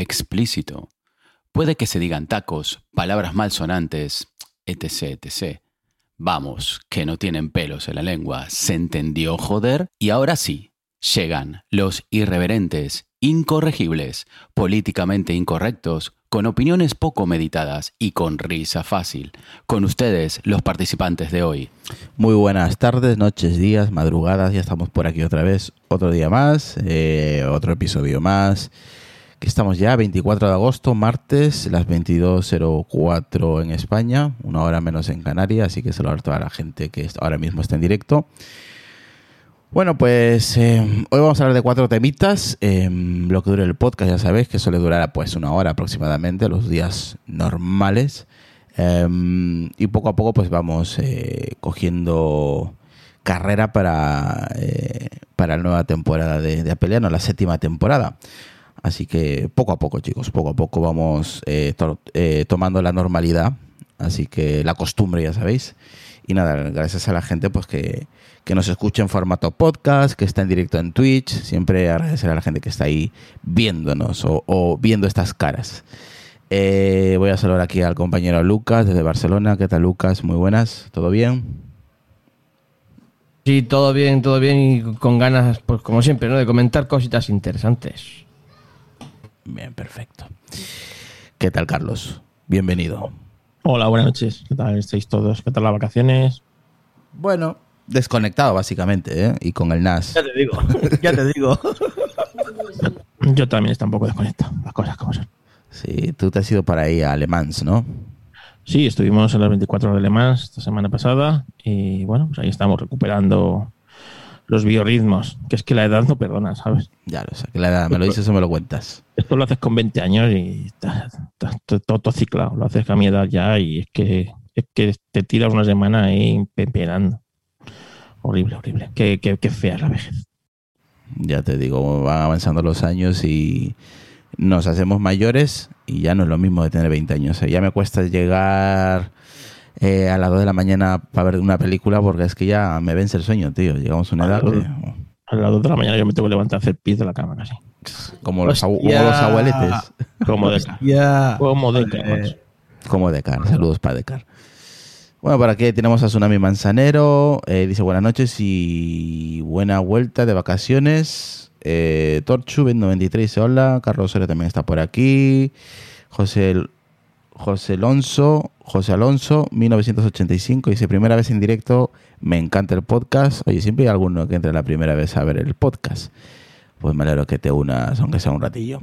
explícito. Puede que se digan tacos, palabras malsonantes, etc, etc. Vamos, que no tienen pelos en la lengua. ¿Se entendió, joder? Y ahora sí, llegan los irreverentes, incorregibles, políticamente incorrectos, con opiniones poco meditadas y con risa fácil. Con ustedes, los participantes de hoy. Muy buenas tardes, noches, días, madrugadas. Ya estamos por aquí otra vez. Otro día más, eh, otro episodio más. Que estamos ya, 24 de agosto, martes, las 22.04 en España, una hora menos en Canarias. Así que saludar a toda la gente que ahora mismo está en directo. Bueno, pues eh, hoy vamos a hablar de cuatro temitas. Eh, lo que dure el podcast, ya sabéis que suele durar pues una hora aproximadamente, los días normales. Eh, y poco a poco pues vamos eh, cogiendo carrera para, eh, para la nueva temporada de, de la séptima temporada. Así que poco a poco, chicos, poco a poco vamos eh, eh, tomando la normalidad. Así que la costumbre, ya sabéis. Y nada, gracias a la gente pues que, que nos escucha en formato podcast, que está en directo en Twitch. Siempre agradecer a la gente que está ahí viéndonos o, o viendo estas caras. Eh, voy a saludar aquí al compañero Lucas desde Barcelona. ¿Qué tal, Lucas? Muy buenas. ¿Todo bien? Sí, todo bien, todo bien y con ganas, pues como siempre, ¿no? De comentar cositas interesantes. Bien, perfecto. ¿Qué tal, Carlos? Bienvenido. Hola, buenas noches. ¿Qué tal estáis todos? ¿Qué tal las vacaciones? Bueno, desconectado básicamente, ¿eh? Y con el NAS. te digo, ya te digo. Yo también estoy un poco desconectado, las cosas como son. Sí, tú te has ido para ahí a Alemans, ¿no? Sí, estuvimos en las 24 horas de Le Mans esta semana pasada y bueno, pues ahí estamos recuperando los biorritmos, que es que la edad no perdona, ¿sabes? Ya lo sé, que la edad, me lo dices o me lo cuentas. Esto lo haces con 20 años y estás todo, ciclado, lo haces a mi edad ya y es que, es que te tiras una semana ahí pepenando. Horrible, horrible. Qué, qué, qué fea es la vejez. Ya te digo, van avanzando los años y nos hacemos mayores y ya no es lo mismo de tener 20 años. Ya me cuesta llegar eh, a las 2 de la mañana para ver una película porque es que ya me vence el sueño, tío. Llegamos a una edad que- A las 2 de la mañana yo me tengo que levantar a hacer pis de la cama casi. como, los, como abueletes. Como de Ya. Como de Joder. Como Decar, saludos para Decar. Bueno, por aquí tenemos a Tsunami Manzanero. eh, dice buenas noches y buena vuelta de vacaciones. Eh, Torchu, 93 dice hola. Carlos Osorio también está por aquí. José, José Alonso, José Alonso, 1985, dice primera vez en directo. Me encanta el podcast. Oye, siempre hay alguno que entre la primera vez a ver el podcast. Pues me alegro que te unas, aunque sea un ratillo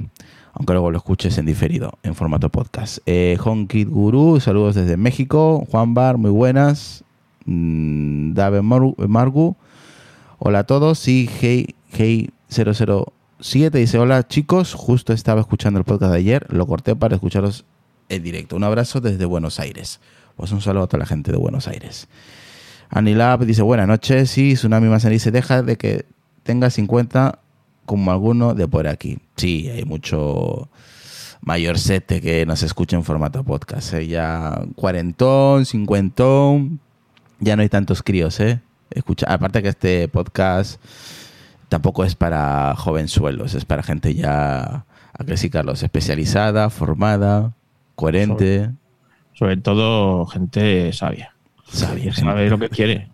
aunque luego lo escuches en diferido, en formato podcast. Eh, Guru, saludos desde México. Juan Bar, muy buenas. Mm, Dave Mar- Margu, hola a todos. Y Hey, hey 007 dice: Hola chicos, justo estaba escuchando el podcast de ayer, lo corté para escucharos en directo. Un abrazo desde Buenos Aires. Pues un saludo a toda la gente de Buenos Aires. Anilab dice: Buenas noches. Y Tsunami Manzanero dice: Deja de que tenga 50 como alguno de por aquí. Sí, hay mucho mayorcete que nos escucha en formato podcast. ¿eh? Ya cuarentón, cincuentón, ya no hay tantos críos, ¿eh? Escucha, aparte que este podcast tampoco es para jovenzuelos, es para gente ya, a sí, Carlos, especializada, formada, coherente. Sobre todo gente sabia. Sabia, sabe lo que quiere.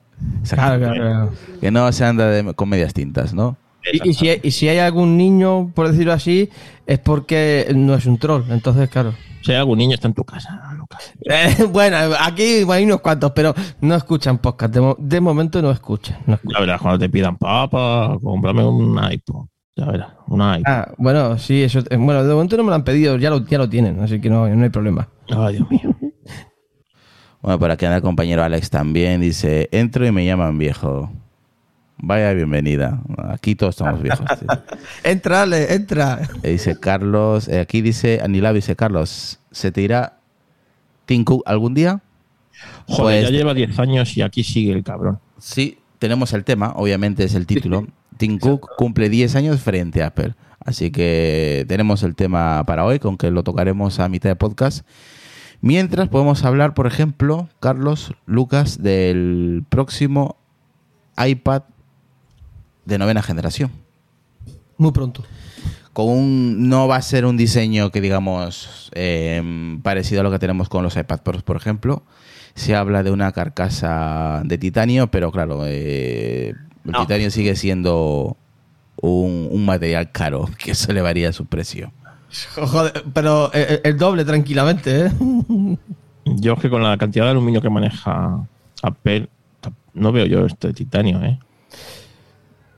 Claro, claro, claro. Que no se anda de, con medias tintas, ¿no? Y, y si, y si hay algún niño, por decirlo así, es porque no es un troll. Entonces, claro. Si hay algún niño está en tu casa, Lucas. Eh, bueno, aquí hay unos cuantos, pero no escuchan podcast. De, mo- de momento no escuchan. no escuchan. Ya verás cuando te pidan, papá, cómprame un iPod. Ya verás, un iPod. Ah, bueno, sí, eso. eh, Bueno, de momento no me lo han pedido, ya lo, ya lo tienen, así que no, no hay problema. Ay, Dios mío. Bueno, por aquí anda el compañero Alex también. Dice, entro y me llaman viejo. Vaya bienvenida. Aquí todos estamos viejos. Entra, Ale, entra. Eh, dice Carlos, eh, aquí dice Anilab, dice Carlos, ¿se te irá Tim Cook algún día? Joder, Pues- ya lleva 10 años y aquí sigue el cabrón. Sí, tenemos el tema, obviamente es el título. Tim Cook cumple 10 años frente a Apple. Así que tenemos el tema para hoy, con que lo tocaremos a mitad de podcast. Mientras podemos hablar, por ejemplo, Carlos, Lucas, del próximo iPad de novena generación. Muy pronto. Con un, no va a ser un diseño que digamos eh, parecido a lo que tenemos con los iPad Pros, por ejemplo. Se habla de una carcasa de titanio, pero claro, eh, el No. titanio sigue siendo un, un material caro, que eso le varía su precio. Joder, pero eh, el doble tranquilamente, ¿eh? Yo es que con la cantidad de aluminio que maneja Apple, no veo yo este titanio, ¿eh?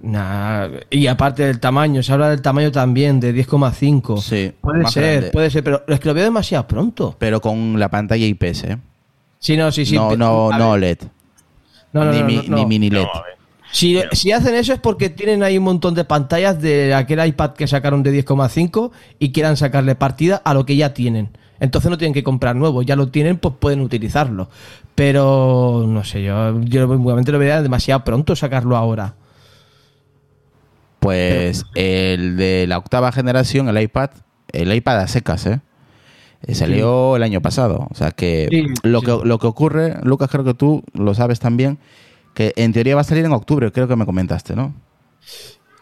Nah, y aparte del tamaño, se habla del tamaño también, de 10,5. Sí, puede ser, grande. puede ser, pero es que lo veo demasiado pronto. Pero con la pantalla IPS, ¿eh? Sí, no, sí, sí. no, no, no LED. no, no, ni, no, mi- no, ni no. mini LED. Si, hacen eso es porque tienen ahí un montón de pantallas de aquel iPad que sacaron de 10,5 y quieran sacarle partida a lo que ya tienen. Entonces no tienen que comprar nuevo, ya lo tienen, pues pueden utilizarlo. Pero no sé, yo, yo obviamente lo vería demasiado pronto sacarlo ahora. Pues el de la octava generación, el iPad, el iPad a secas, ¿eh? Eh, Salió el año pasado. O sea que Sí, lo sí. que lo que ocurre, Lucas, creo que tú lo sabes también, que en teoría va a salir en octubre, creo que me comentaste, ¿no?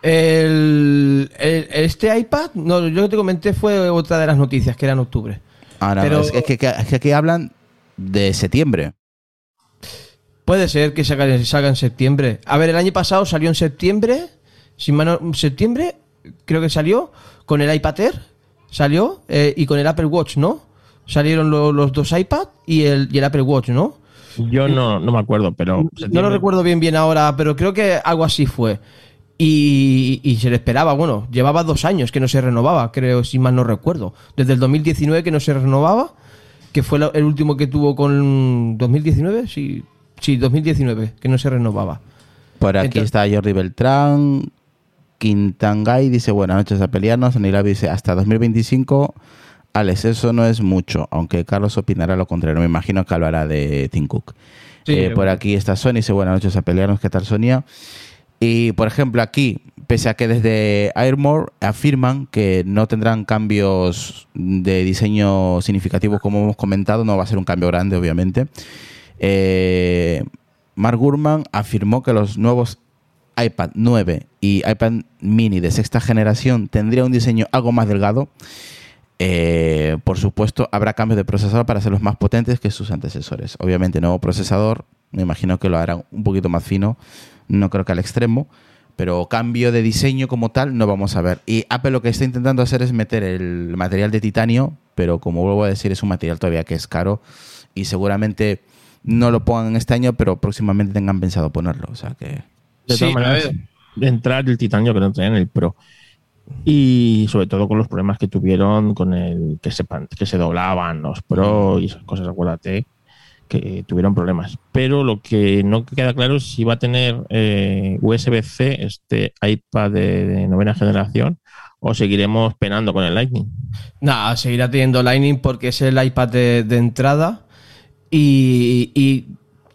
El, el- este iPad, no, yo que te comenté fue otra de las noticias, que era en octubre. Ah, no, Pero- es, que- es que aquí hablan de septiembre. Puede ser que salga, salga en septiembre. A ver, el año pasado salió en septiembre. Sin mano, septiembre, creo que salió. Con el iPad Air salió. eh, y con el Apple Watch, ¿no? Salieron lo- los dos iPad y el, y el Apple Watch, ¿no? Yo no, no me acuerdo, pero. No lo recuerdo bien bien ahora, pero creo que algo así fue. Y, y se le esperaba, bueno, llevaba dos años que no se renovaba, creo, si mal no recuerdo. Desde el 2019 que no se renovaba, que fue el último que tuvo con 2019, sí, sí, 2019, que no se renovaba. Por aquí Entonces- está Jordi Beltrán. Quintangay dice, buenas noches a pelearnos. Anilabi dice, hasta 2025. Alex, eso no es mucho, aunque Carlos opinará lo contrario. Me imagino que hablará de Tim Cook. Sí, Eh, por aquí está Sonia, dice, buenas noches a pelearnos. ¿Qué tal, Sonia? Y, por ejemplo, aquí, pese a que desde Airmore afirman que no tendrán cambios de diseño significativos, como hemos comentado, no va a ser un cambio grande, obviamente. Eh, Mark Gurman afirmó que los nuevos iPad 9 y iPad mini de sexta generación tendrían un diseño algo más delgado. Eh, por supuesto, habrá cambios de procesador para hacerlos más potentes que sus antecesores. Obviamente, nuevo procesador, me imagino que lo harán un poquito más fino, no creo que al extremo, pero cambio de diseño como tal no vamos a ver. Y Apple lo que está intentando hacer es meter el material de titanio, pero como vuelvo a decir, es un material todavía que es caro y seguramente no lo pongan este año, pero próximamente tengan pensado ponerlo. O sea que. De todas maneras, de entrar el titanio que no traía en el Pro. Y sobre todo con los problemas que tuvieron con el que se, que se doblaban los Pro y esas cosas, acuérdate, que tuvieron problemas. Pero lo que no queda claro es si va a tener eh, USB-C este iPad de, de novena generación o seguiremos penando con el Lightning. Nada, seguirá teniendo Lightning porque es el iPad de, de entrada. Y, y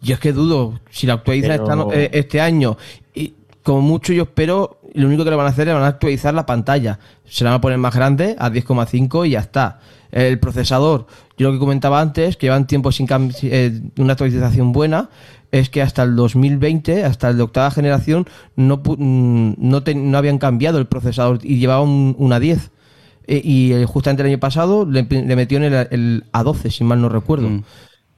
yo es que dudo si la Pero- no- eh, este año. Y como mucho yo espero lo único que le van a hacer es van a actualizar la pantalla. Se la van a poner más grande a 10,5 y ya está. El procesador, yo lo que comentaba antes, que llevan tiempo sin eh, una actualización buena, es que hasta el 2020, hasta el de octava generación, no, mm, no, no habían cambiado el procesador y llevaba un, una 10. Eh, y eh, justamente el año pasado le, le metieron el, el A12, si mal no recuerdo. Mm.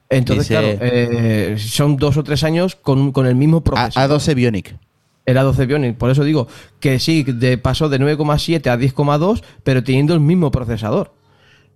Entonces, Dice- claro, eh, son dos o tres años con, con el mismo A, procesador. A12 Bionic. El A12 Bionic. Por eso digo que sí, de, pasó de 9,7 a 10,2, pero teniendo el mismo procesador.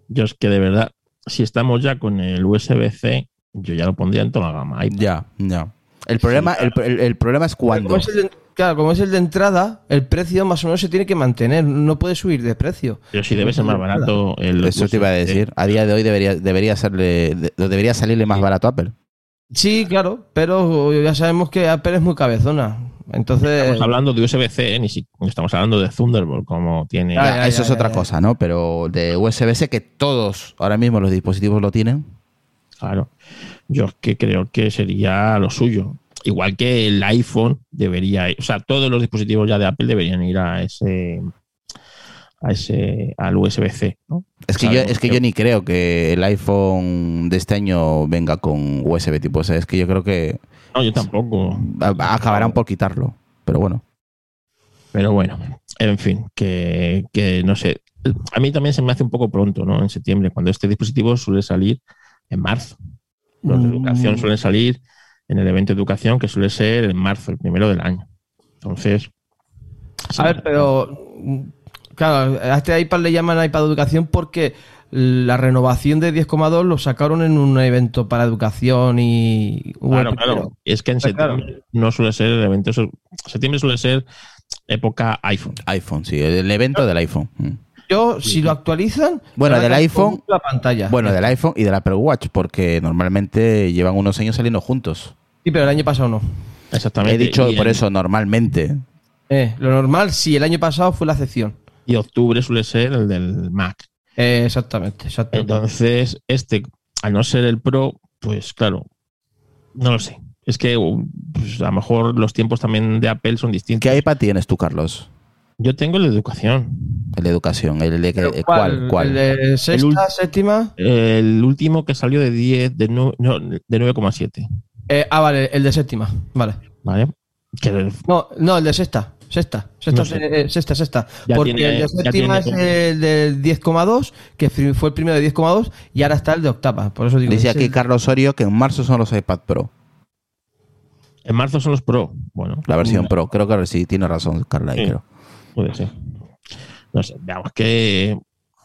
Yo es que de verdad, si estamos ya con el USB-C, yo ya lo pondría en toda la gama. iPad. Ya, ya. El problema, el, el- el problema es cuando. Como es el de- claro, como es el de entrada, el precio más o menos se tiene que mantener, no puede subir de precio. Pero si debe ser más barato el Eso te iba a decir. A día de hoy debería, debería, serle, de- debería salirle más barato a Apple. Sí, claro, pero ya sabemos que Apple es muy cabezona. Entonces, Estamos hablando de USB-C, eh, ni si estamos hablando de Thunderbolt, como tiene. Ya, Ya, ya, eso ya, es ya, otra ya. cosa, ¿no? Pero de USB-C, que todos ahora mismo los dispositivos lo tienen. Claro. Yo es que creo que sería lo suyo. Igual que el iPhone debería, o sea, todos los dispositivos ya de Apple deberían ir a ese a ese al USB-C, ¿no? Es que, yo, es que yo ni creo que el iPhone de este año venga con USB tipo. O sea, es que yo creo que No, yo tampoco. acabarán por quitarlo. Pero bueno. Pero bueno, en fin, que, que no sé. A mí también se me hace un poco pronto, ¿no? En septiembre, cuando este dispositivo suele salir en marzo. Los de Mm. educación suelen salir en el evento de educación, que suele ser en marzo, el primero del año. Entonces. a ver, pero mm, claro, a este iPad le llaman iPad de educación porque la renovación de 10,2 lo sacaron en un evento para educación y Claro, web, claro. Es que en claro. septiembre no suele ser el evento. Septiembre suele ser época iPhone. iPhone, sí. El evento del iPhone. Mm. Yo, si lo actualizan, Bueno, del iPhone- la pantalla. Bueno, del iPhone y del Apple Watch, porque normalmente llevan unos años saliendo juntos. Sí, pero el año pasado no. Exactamente. He dicho Y por eso, normalmente. Eh, lo normal, sí, el año pasado fue la excepción. Y octubre suele ser el del Mac. Eh, exactamente, exactamente. Entonces, este, al no ser el Pro, pues claro, no lo sé. Es que pues, a lo mejor los tiempos también de Apple son distintos. ¿Qué iPad tienes tú, Carlos? Yo tengo el de educación. El de educación. El de, eh, ¿Cuál? ¿Cuál? ¿El de sexta, El séptima? El último que salió de 10, de, no, de 9,7. Eh, ah, vale, el de séptima. Vale. ¿Vale? Que No, no, el de sexta. Sexta, sexta, No sé. eh, sexta, sexta. Ya Porque tiene- el de séptima es el del 10,2, que fue el primero de 10,2, y ahora está el de octava. Por eso digo. Dice aquí Carlos Osorio que en marzo son los iPad Pro. en marzo son los Pro. Bueno, La versión Pro. Creo que sí, tiene razón, Carla. ahí, Sí. creo. puede ser. No sé, veamos que,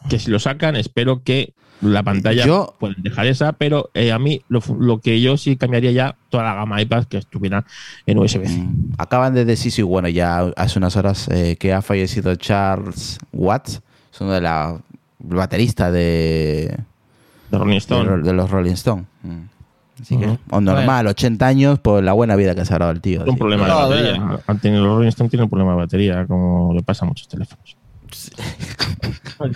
que si lo sacan, espero que la pantalla Yo- pueden dejar esa, pero eh, a mí lo, lo que yo sí cambiaría ya toda la gama iPad que estuviera en USB-C. Mm, Acaban de decir, sí, bueno, ya hace unas horas eh, que ha fallecido Charles Watts, es uno de la el baterista de, De Rolling de, Stone. ro- de los Rolling Stone. Mm. Así que, o normal, 80 años por la buena vida que se ha dado el tío. un problema de No, batería. Han tenido- los Rolling Stone tienen un problema de batería, como le pasa a muchos teléfonos.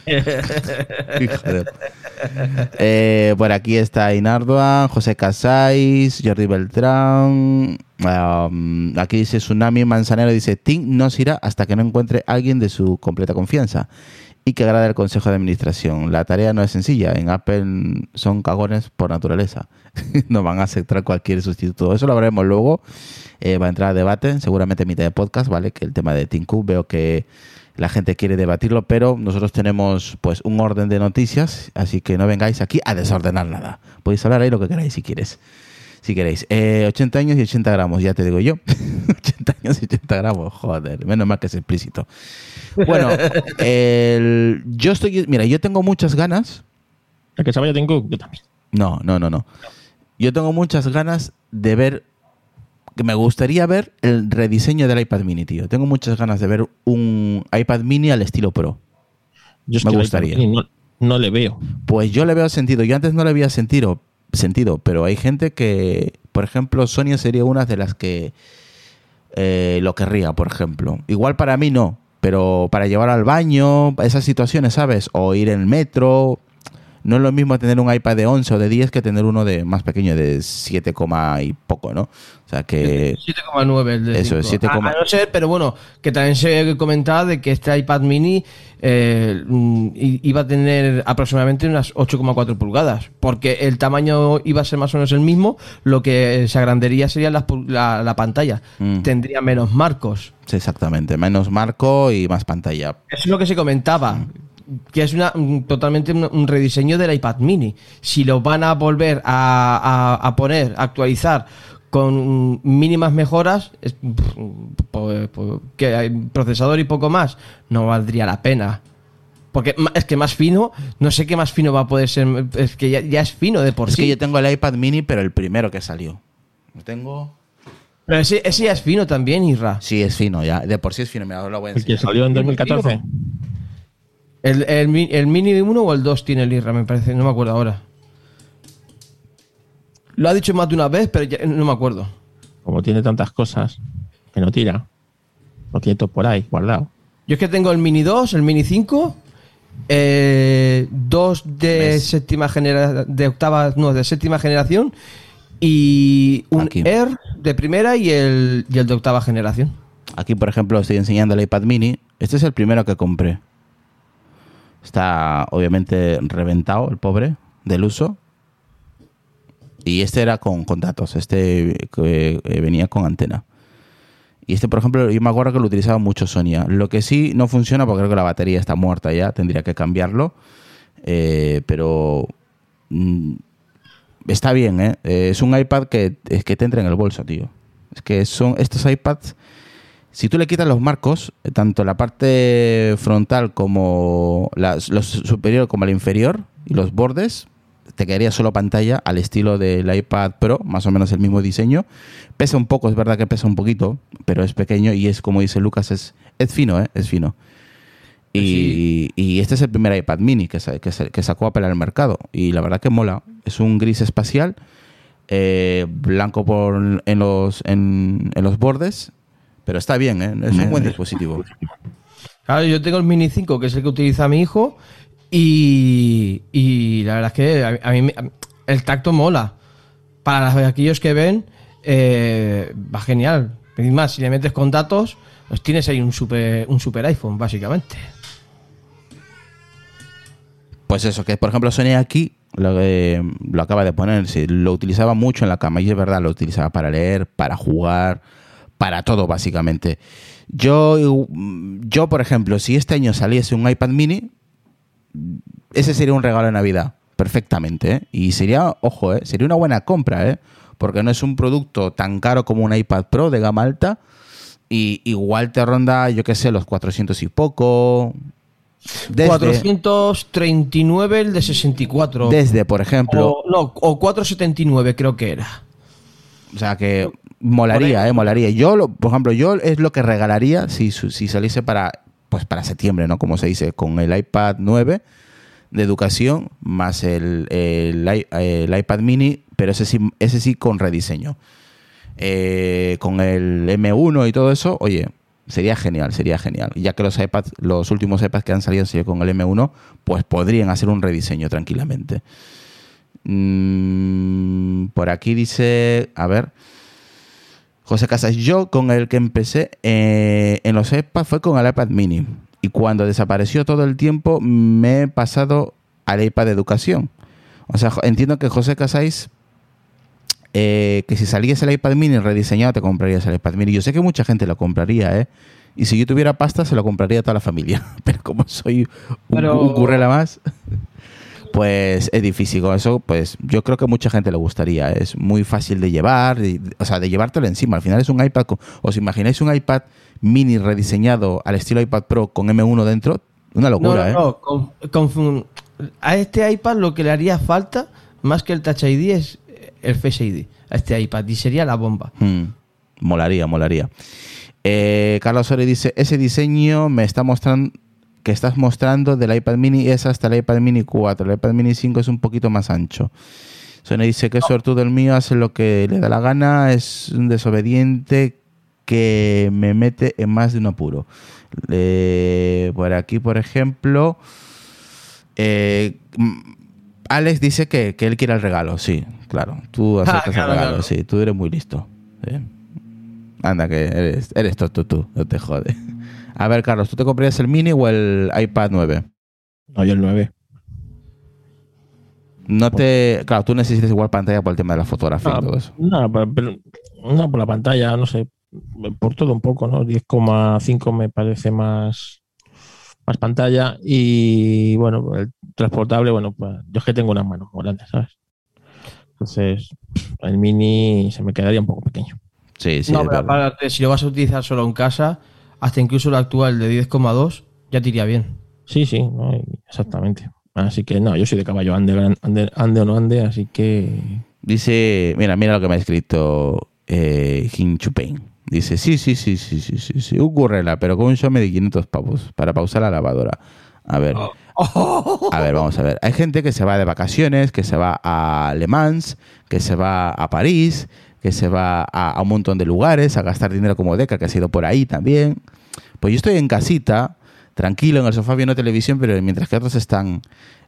Eh, por aquí está Inardua, José Casais, Jordi Beltrán. um, aquí dice Tsunami Manzanero, dice, Tim no se irá hasta que no encuentre alguien de su completa confianza y que agrade el consejo de administración. La tarea no es sencilla. En Apple son cagones por naturaleza. no van a aceptar cualquier sustituto. Eso lo veremos luego. Eh, va a entrar a debate, seguramente en mitad de podcast, ¿vale? Que el tema de Tim Cook veo que la gente quiere debatirlo, pero nosotros tenemos pues un orden de noticias, así que no vengáis aquí a desordenar nada. Podéis hablar ahí lo que queráis si quieres. Si queréis. Eh, 80 años y 80 gramos, ya te digo yo. 80 años y 80 gramos, joder. Menos mal que es explícito. Bueno, el- yo estoy... Mira, yo tengo muchas ganas. El que se vaya tengo, yo también. No, no, no, no. Yo tengo muchas ganas de ver... Que me gustaría ver el rediseño del iPad mini, tío. Tengo muchas ganas de ver un iPad mini al estilo Pro. Yo es Me que gustaría. No, no le veo. Pues yo le veo sentido. Yo antes no le había sentido, sentido pero hay gente que, por ejemplo, Sonia sería una de las que eh, lo querría, por ejemplo. Igual para mí no, pero para llevar al baño, esas situaciones, ¿sabes? O ir en el metro. No es lo mismo tener un iPad de 11 o de 10 que tener uno de más pequeño, de 7, y poco, ¿no? O sea que... 7,9 el de Eso, 7, a, a, no ser, pero bueno, que también se comentaba de que este iPad mini eh, mm, iba a tener aproximadamente unas 8,4 pulgadas, porque el tamaño iba a ser más o menos el mismo, lo que se agrandaría sería la, la, la pantalla. Mm. Tendría menos marcos. Sí, exactamente, menos marco y más pantalla. Eso es lo que se comentaba. Mm que es una, totalmente un, un, rediseño del iPad mini. Si lo van a volver a, a, a poner, a actualizar con mínimas mejoras, es, pues, pues, que hay procesador y poco más, no valdría la pena. Porque es que más fino, no sé qué más fino va a poder ser. Es que ya, ya es fino de por es sí. Es que yo tengo el iPad mini, pero el primero que salió. Lo tengo. Pero ese, ese, ya es fino también, Irra. Sí, es fino, ya. De por sí es fino. Me lo voy a ¿El que salió en 2014? El, el, el, Mini 1 o el 2 tiene el IRA, me parece, no me acuerdo ahora. Lo ha dicho más de una vez, pero ya, no me acuerdo. Como tiene tantas cosas, que no tira. Lo tiene todo por ahí, guardado. Yo es que tengo el Mini 2, el Mini 5, eh, dos de séptima generación, de octava, no, de séptima generación, y un Aquí. Air de primera y el, y el de octava generación. Aquí, por ejemplo, estoy enseñando el iPad mini. Este es el primero que compré. Está obviamente reventado el pobre del uso. Y este era con, con datos. Este eh, venía con antena. Y este, por ejemplo, yo me acuerdo que lo utilizaba mucho Sonia. Lo que sí no funciona porque creo que la batería está muerta ya. Tendría que cambiarlo. Eh, pero mm, está bien, ¿eh? Es un iPad que, es que te entra en el bolso, tío. Es que son estos iPads si tú le quitas los marcos, tanto la parte frontal como la, los superior como la inferior y los bordes, te quedaría solo pantalla al estilo del iPad Pro, más o menos el mismo diseño. Pesa un poco, es verdad que pesa un poquito, pero es pequeño y es como dice Lucas, es, es fino, ¿eh? es fino. Y, sí. y, este es el primer iPad mini que, que, que sacó Apple al mercado. Y la verdad que mola. Es un gris espacial, eh, blanco por, en, los, en, en los bordes pero está bien, ¿eh? es un buen dispositivo. Claro, yo tengo el Mini 5, que es el que utiliza mi hijo, y, y la verdad es que a, a mí el tacto mola. Para aquellos que ven, eh, va genial. Y más, si le metes con datos, pues tienes ahí un super, un super iPhone, básicamente. Pues eso, que por ejemplo Sony aquí lo, eh, lo acaba de poner, sí, lo utilizaba mucho en la cama, y es verdad, lo utilizaba para leer, para jugar, para todo básicamente. Yo, yo, por ejemplo, si este año saliese un iPad mini, ese sería un regalo de Navidad, perfectamente. ¿eh? Y sería, ojo, ¿eh? sería una buena compra, ¿eh? porque no es un producto tan caro como un iPad Pro de gama alta. Y igual te ronda, yo qué sé, los 400 y poco. Desde, 439 el de 64. Desde, por ejemplo. O, no, o 479 creo que era. O sea que molaría, eh, molaría. Yo, lo, por ejemplo, yo es lo que regalaría si, si saliese para, pues para septiembre, ¿no? Como se dice, con el iPad 9 de educación más el, el, el iPad mini, pero ese sí, ese sí con rediseño. Eh, con el M1 y todo eso, oye, sería genial, sería genial. Ya que los iPads, los últimos iPads que han salido con el M1, pues podrían hacer un rediseño tranquilamente. Mm, por aquí dice, a ver, José Casas, yo con el que empecé eh, en los iPad fue con el iPad mini. Y cuando desapareció todo el tiempo, me he pasado al iPad de educación. O sea, entiendo que José Casais, eh, que si saliese el iPad mini rediseñado, te comprarías el iPad mini. Yo sé que mucha gente lo compraría, ¿eh? Y si yo tuviera pasta, se lo compraría a toda la familia. Pero como soy un, Pero... un currela más pues es difícil. Con eso, pues yo creo que a mucha gente le gustaría. Es muy fácil de llevar, y, o sea, de llevártelo encima. Al final es un iPad. Con, ¿Os imagináis un iPad mini rediseñado al estilo iPad Pro con M1 dentro? Una locura, no, no, no. ¿eh? Con, con, a este iPad lo que le haría falta, más que el Touch ID, es el Face ID. A este iPad. Y sería la bomba. Hmm. Molaría, molaría. Eh, Carlos Ore dice: Ese diseño me está mostrando que estás mostrando del iPad mini es hasta el iPad mini 4. El iPad mini 5 es un poquito más ancho. Sony dice que suertudo el mío hace lo que le da la gana, es un desobediente que me mete en más de un apuro. Eh, por aquí, por ejemplo, eh, Alex dice que, que él quiere el regalo, sí, claro. Tú aceptas claro, el regalo, sí, tú eres muy listo. sí. Anda, que eres, eres tonto tú, no te jode. A ver, Carlos, ¿tú te comprarías el mini o el iPad 9? No, yo el 9. No te. Claro, tú necesitas igual pantalla por el tema de la fotografía y todo eso. No, pero, no, por la pantalla, no sé, por todo un poco, ¿no? 10,5 me parece más, más pantalla y bueno, el transportable, bueno, pues yo es que tengo unas manos grandes, ¿sabes? Entonces, el mini se me quedaría un poco pequeño. Sí, sí, no, pero aparte, si lo vas a utilizar solo en casa, hasta incluso el actual de 10,2 ya te iría bien. Sí, sí, exactamente. Así que no, yo soy de caballo, ande, ande, ande o no ande, así que Dice, mira, mira lo que me ha escrito eh, Jin Chupain. Dice, sí, sí, sí, sí, sí, sí, sí, un currela, pero con un Xiaomi de 500 pavos para pausar la lavadora. A ver, a ver, vamos a ver. Hay gente que se va de vacaciones, que se va a Le Mans, que se va a París, que se va a, un montón de lugares a gastar dinero como Deca, que ha sido por ahí también. Pues yo estoy en casita, tranquilo, en el sofá viendo televisión, pero mientras que otros están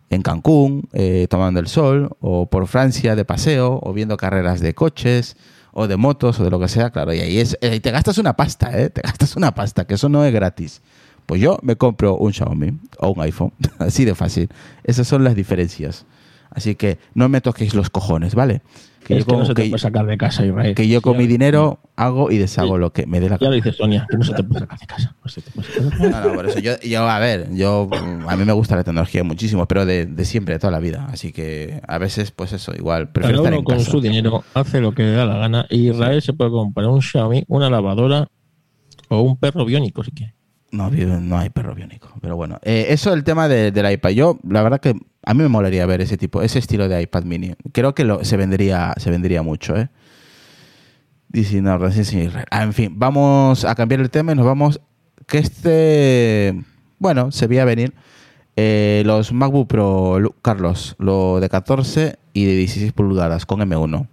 en Cancún, eh, tomando el sol, o por Francia de paseo, o viendo carreras de coches, o de motos, o de lo que sea, claro, y ahí es, eh, te gastas una pasta, ¿eh? Te gastas una pasta, que eso no es gratis. Pues yo me compro un Xiaomi o un iPhone, así de fácil. Esas son las diferencias. Así que no me toquéis los cojones, ¿vale? es que con- no se te que- puede sacar de casa, Israel. que yo con mi dinero hago y deshago lo que me dé la Ya lo dice Sonia, que no se te puede sacar de casa. No se te puede sacar de casa. No, no, por eso yo, yo, a ver, yo, a mí me gusta la tecnología muchísimo, pero de, de siempre, de toda la vida. Así que a veces, pues eso, igual, prefiero Cada estar uno en con casa. su dinero hace lo que le da la gana. Y Israel se puede comprar un Xiaomi, una lavadora o un perro biónico si quiere. No, no hay perro biónico. Pero bueno, eh, eso el tema de- del iPad. Yo, la verdad que a mí me molaría ver ese tipo, ese estilo de iPad mini. Creo que lo, se vendería, se vendería mucho, ¿eh? Dice, no. Ah, en fin, vamos a cambiar el tema y nos vamos. Que este, bueno, se veía venir. Eh, los MacBook Pro, Carlos, lo de 14 y de 16 pulgadas con M1.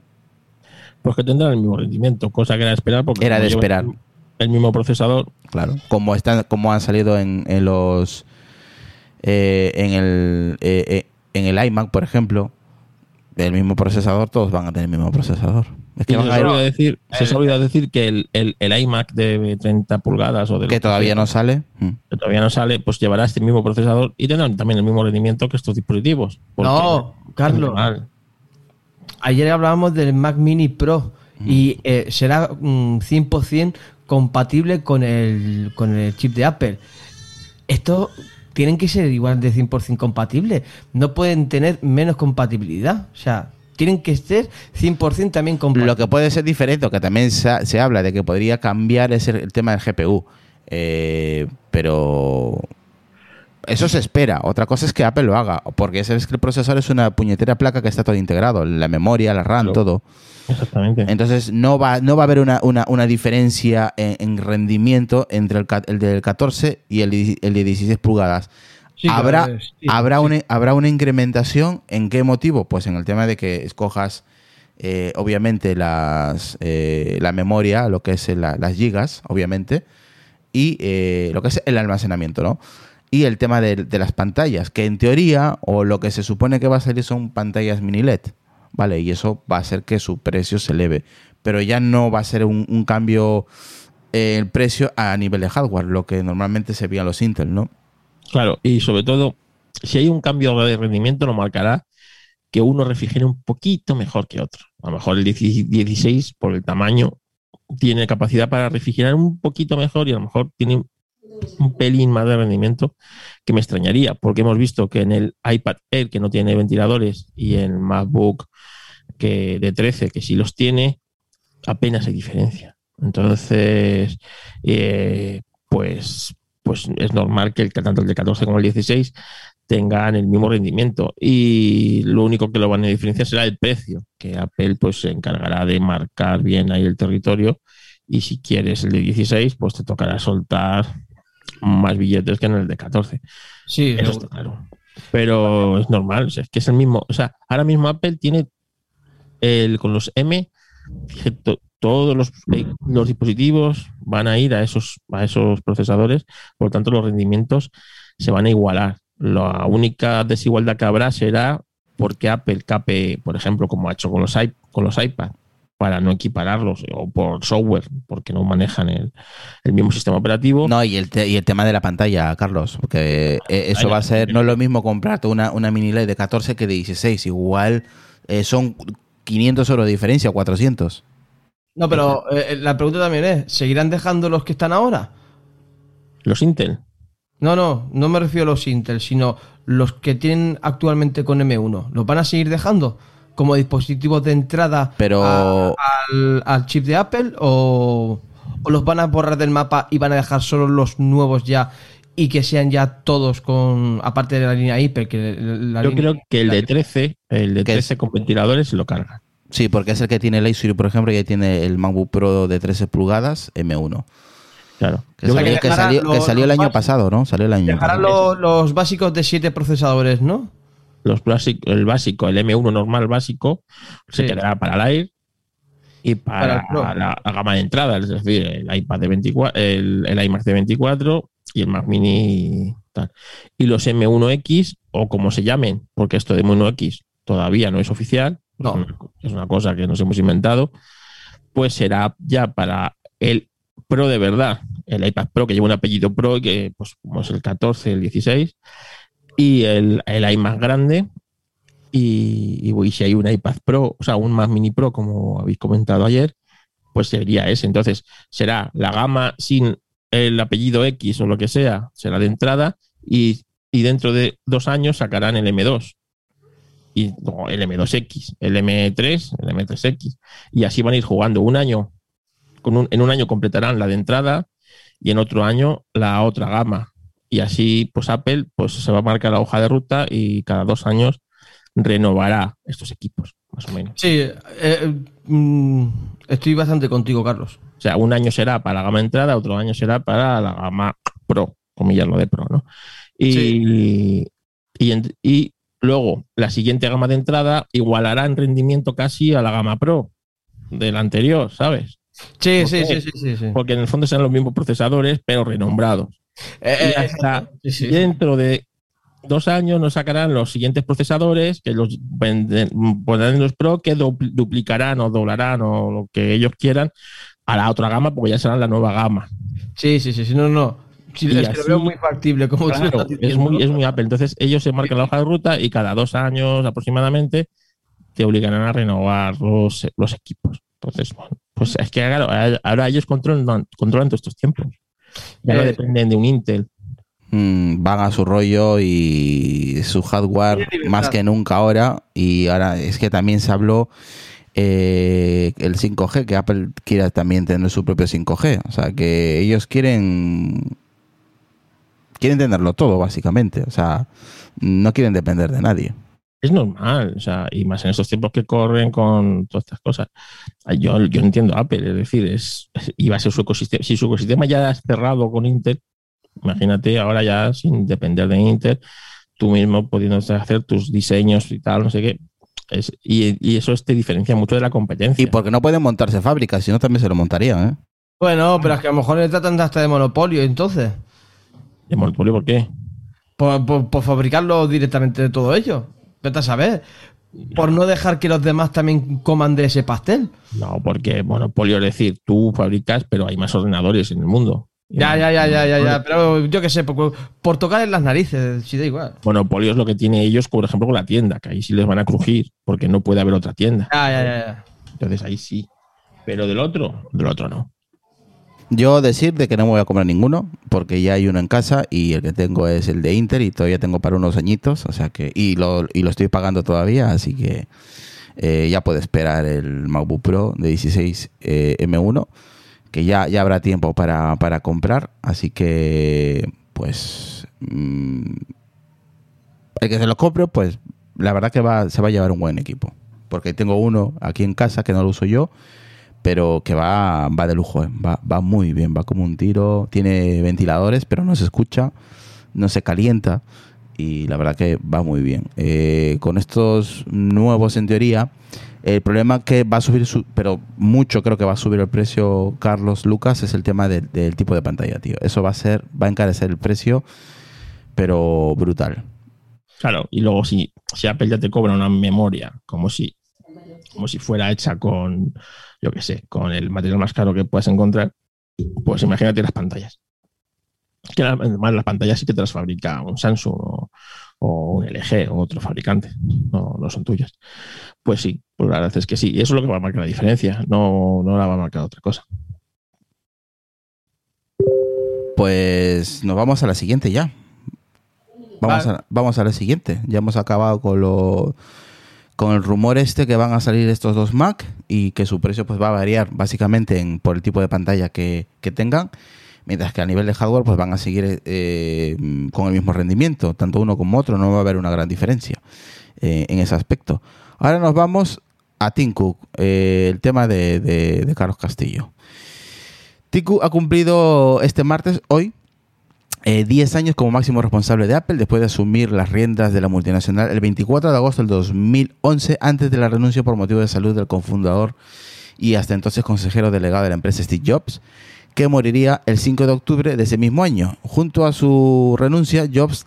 Pues que tendrán el mismo rendimiento, cosa que era de esperar. Porque Era de esperar. El mismo procesador, Claro. Como están, como han salido en, en los eh, en el eh, eh, en el iMac, por ejemplo, del mismo procesador, todos van a tener el mismo procesador. Es Y que se a ir- decir, se solía decir que el, el- el iMac de 30 pulgadas o de que todavía no sale. Mm. que todavía no sale, pues llevará este mismo procesador y tendrán también el mismo rendimiento que estos dispositivos. No, Carlos. Ayer hablábamos del Mac Mini Pro y eh, será mm, 100% compatible con el, con el chip de Apple. Esto tienen que ser igual de 100% compatibles. No pueden tener menos compatibilidad. O sea, tienen que ser 100% también compatibles. Lo que puede ser diferente, o que también se, habla de que podría cambiar es el, el tema del GPU. Eh, pero eso se espera. Otra cosa es que Apple lo haga, porque sabes que el procesador es una puñetera placa que está todo integrado, la memoria, la RAM, Claro. todo. Exactamente. Entonces no va, no va a haber una, una, una diferencia en, en rendimiento entre el, el del 14 y el, el de 16 pulgadas. Sí, habrá, sí, habrá, sí. Una, habrá una incrementación. ¿En qué motivo? Pues en el tema de que escojas, eh, obviamente, las, eh, la memoria, lo que es la- las gigas, obviamente, y eh, lo que es el almacenamiento, ¿no? Y el tema de, de las pantallas, que en teoría, o lo que se supone que va a salir son pantallas mini LED, ¿vale? Y eso va a hacer que su precio se eleve. Pero ya no va a ser un, un cambio eh, el precio a nivel de hardware, lo que normalmente se veía los Intel, ¿no? Claro, y sobre todo, si hay un cambio de rendimiento, nos marcará que uno refrigere un poquito mejor que otro. A lo mejor el 16 16, por el tamaño, tiene capacidad para refrigerar un poquito mejor y a lo mejor tiene un pelín más de rendimiento que me extrañaría, porque hemos visto que en el iPad Air, que no tiene ventiladores, y en MacBook que de 13, que sí los tiene, apenas hay diferencia. Entonces, eh, pues, pues es normal que el, tanto el de 14 como el 16 tengan el mismo rendimiento y lo único que lo van a diferenciar será el precio, que Apple pues se encargará de marcar bien ahí el territorio y si quieres el de 16 pues te tocará soltar más billetes que en el de 14. Sí, Eso seguro. está claro. Pero es normal, o sea, es que es el mismo. O sea, ahora mismo Apple tiene el, con los M, to- todos los, eh, los dispositivos van a ir a esos, a esos procesadores, por lo tanto los rendimientos se van a igualar. La única desigualdad que habrá será porque Apple cape, por ejemplo, como ha hecho con los, con los iPad, para no equipararlos, o por software, porque no manejan el, mismo sistema operativo. No, y el, y el tema de la pantalla, Carlos, porque eh, eso va a ser, no es lo mismo comprarte una, una mini LED de 14 que de 16, igual eh, son 500 euros de diferencia, 400. No, pero eh, la pregunta también es, ¿seguirán dejando los que están ahora? ¿Los Intel? No, no, no me refiero a los Intel, sino los que tienen actualmente con M1. ¿Los van a seguir dejando? Como dispositivos de entrada Pero... al, chip de Apple o, los van a borrar del mapa y van a dejar solo los nuevos ya y que sean ya todos con aparte de la línea Hyper que yo creo que el de 13 el de 13 con ventiladores lo cargan sí porque es el que tiene el Acer por ejemplo y ahí tiene el MacBook Pro de 13 pulgadas M1 Claro. Que, salió, el año pasado, ¿no? Salió el año Dejarán los, los básicos de 7 procesadores, ¿no? Los el básico, el M1 normal básico, se quedará para el Air y para, la, gama de entrada, es decir, el iPad de 24, el, el iMac de 24 y el Mac Mini tal. Y los M1X, o como se llamen, porque esto de M1X todavía no es oficial, no. es una cosa que nos hemos inventado, pues será ya para el Pro de verdad, el iPad Pro que lleva un apellido Pro, que pues como es el 14, el 16, y el, el iMac grande. Y, y, si hay un iPad Pro, o sea, un Mac Mini Pro, como habéis comentado ayer, pues sería ese. Entonces, será la gama sin el apellido X o lo que sea, será de entrada, y, dentro de dos años sacarán el M2. Y el M2X, el M3, el M3X. Y así van a ir jugando un año. Con en un año completarán la de entrada y en otro año la otra gama y así pues Apple pues se va a marcar la hoja de ruta y cada dos años renovará estos equipos, más o menos. Sí, eh, mm, estoy bastante contigo, Carlos. O sea, un año será para la gama entrada, otro año será para la gama Pro, comillas lo de Pro, ¿no? Y, y, luego la siguiente gama de entrada igualará en rendimiento casi a la gama Pro del anterior, ¿sabes? Sí, sí, sí, sí, sí, Porque en el fondo serán los mismos procesadores, pero renombrados. Eh, y eh, dentro de dos años nos sacarán los siguientes procesadores que los pondrán en los Pro que duplicarán o doblarán o lo que ellos quieran a la otra gama porque ya serán la nueva gama. Sí, sí, sí, sí no, no. es lo veo muy factible, como es muy, es muy Apple. Entonces ellos se marcan la hoja de ruta y cada dos años aproximadamente te obligarán a renovar los, los equipos. Entonces, bueno, pues es que ahora ellos controlan, controlan todos estos tiempos. Ya no eh, dependen de un Intel. Mm, van a su rollo y su hardware más que nunca ahora. Y ahora es que también se habló eh, el 5G, que Apple quiera también tener su propio 5G. O sea, que ellos quieren quieren tenerlo todo, básicamente. O sea, no quieren depender de nadie. Es normal, o sea, y más en estos tiempos que corren con todas estas cosas. Yo, yo entiendo Apple, es decir, es, iba a ser su ecosistema. Si su ecosistema ya es cerrado con Intel, imagínate ahora ya sin depender de Intel, tú mismo pudiendo hacer tus diseños y tal, no sé qué. Es, y, eso te diferencia mucho de la competencia. Y porque no pueden montarse fábricas, si no también se lo montarían, ¿eh? Bueno, pero es que a lo mejor le tratan de hasta de monopolio, entonces. ¿De monopolio por qué? por fabricarlo directamente de todo ello. Vete a saber. Por no dejar que los demás también coman de ese pastel. No, porque monopolio es decir, tú fabricas, pero hay más ordenadores en el mundo. Ya, ya, ya, ya, ya, ya. Pero yo qué sé, por, por, tocar en las narices, si da igual. Monopolio es lo que tiene ellos, por ejemplo, con la tienda, que ahí sí les van a crujir, porque no puede haber otra tienda. Ya, ya, ya. Entonces ahí sí. Pero del otro, del otro no. Yo decir de que no me voy a comprar ninguno, porque ya hay uno en casa y el que tengo es el de Inter y todavía tengo para unos añitos, o sea que, y lo, y lo estoy pagando todavía, así que eh, ya puedo esperar el MacBook Pro de 16 eh, M1, que ya, ya habrá tiempo para, para comprar, así que pues mm, el que se lo compre, pues la verdad que va, se va a llevar un buen equipo, porque tengo uno aquí en casa que no lo uso yo pero que va, va de lujo, eh. va, va muy bien, va como un tiro, tiene ventiladores, pero no se escucha, no se calienta y la verdad que va muy bien. Eh, con estos nuevos en teoría, el problema que va a subir, su, pero mucho creo que va a subir el precio, Carlos Lucas, es el tema del tipo de pantalla, tío. Eso va a ser, va a encarecer el precio, pero brutal. Claro, y luego si, si Apple ya te cobra una memoria como si, como si fuera hecha con, yo qué sé, con el material más caro que puedas encontrar, pues imagínate las pantallas. Que además las pantallas sí que te las fabrica un Samsung o, o un LG o otro fabricante, no, no son tuyas. Pues sí, pues la verdad es que sí, y eso es lo que va a marcar la diferencia, no, no la va a marcar otra cosa. Pues nos vamos a la siguiente ya. Vamos, Vale. a, vamos a la siguiente. Ya hemos acabado con lo con el rumor este que van a salir estos dos Mac y que su precio pues va a variar básicamente en, por el tipo de pantalla que, que tengan, mientras que a nivel de hardware pues van a seguir eh, con el mismo rendimiento, tanto uno como otro, no va a haber una gran diferencia eh, en ese aspecto. Ahora nos vamos a Tim Cook, eh, el tema de, Carlos Castillo. Cook ha cumplido este martes, hoy, eh, 10 años como máximo responsable de Apple después de asumir las riendas de la multinacional el 24 de agosto del 2011 antes de la renuncia por motivo de salud del cofundador y hasta entonces consejero delegado de la empresa Steve Jobs, que moriría el 5 de octubre de ese mismo año. Junto a su renuncia, Jobs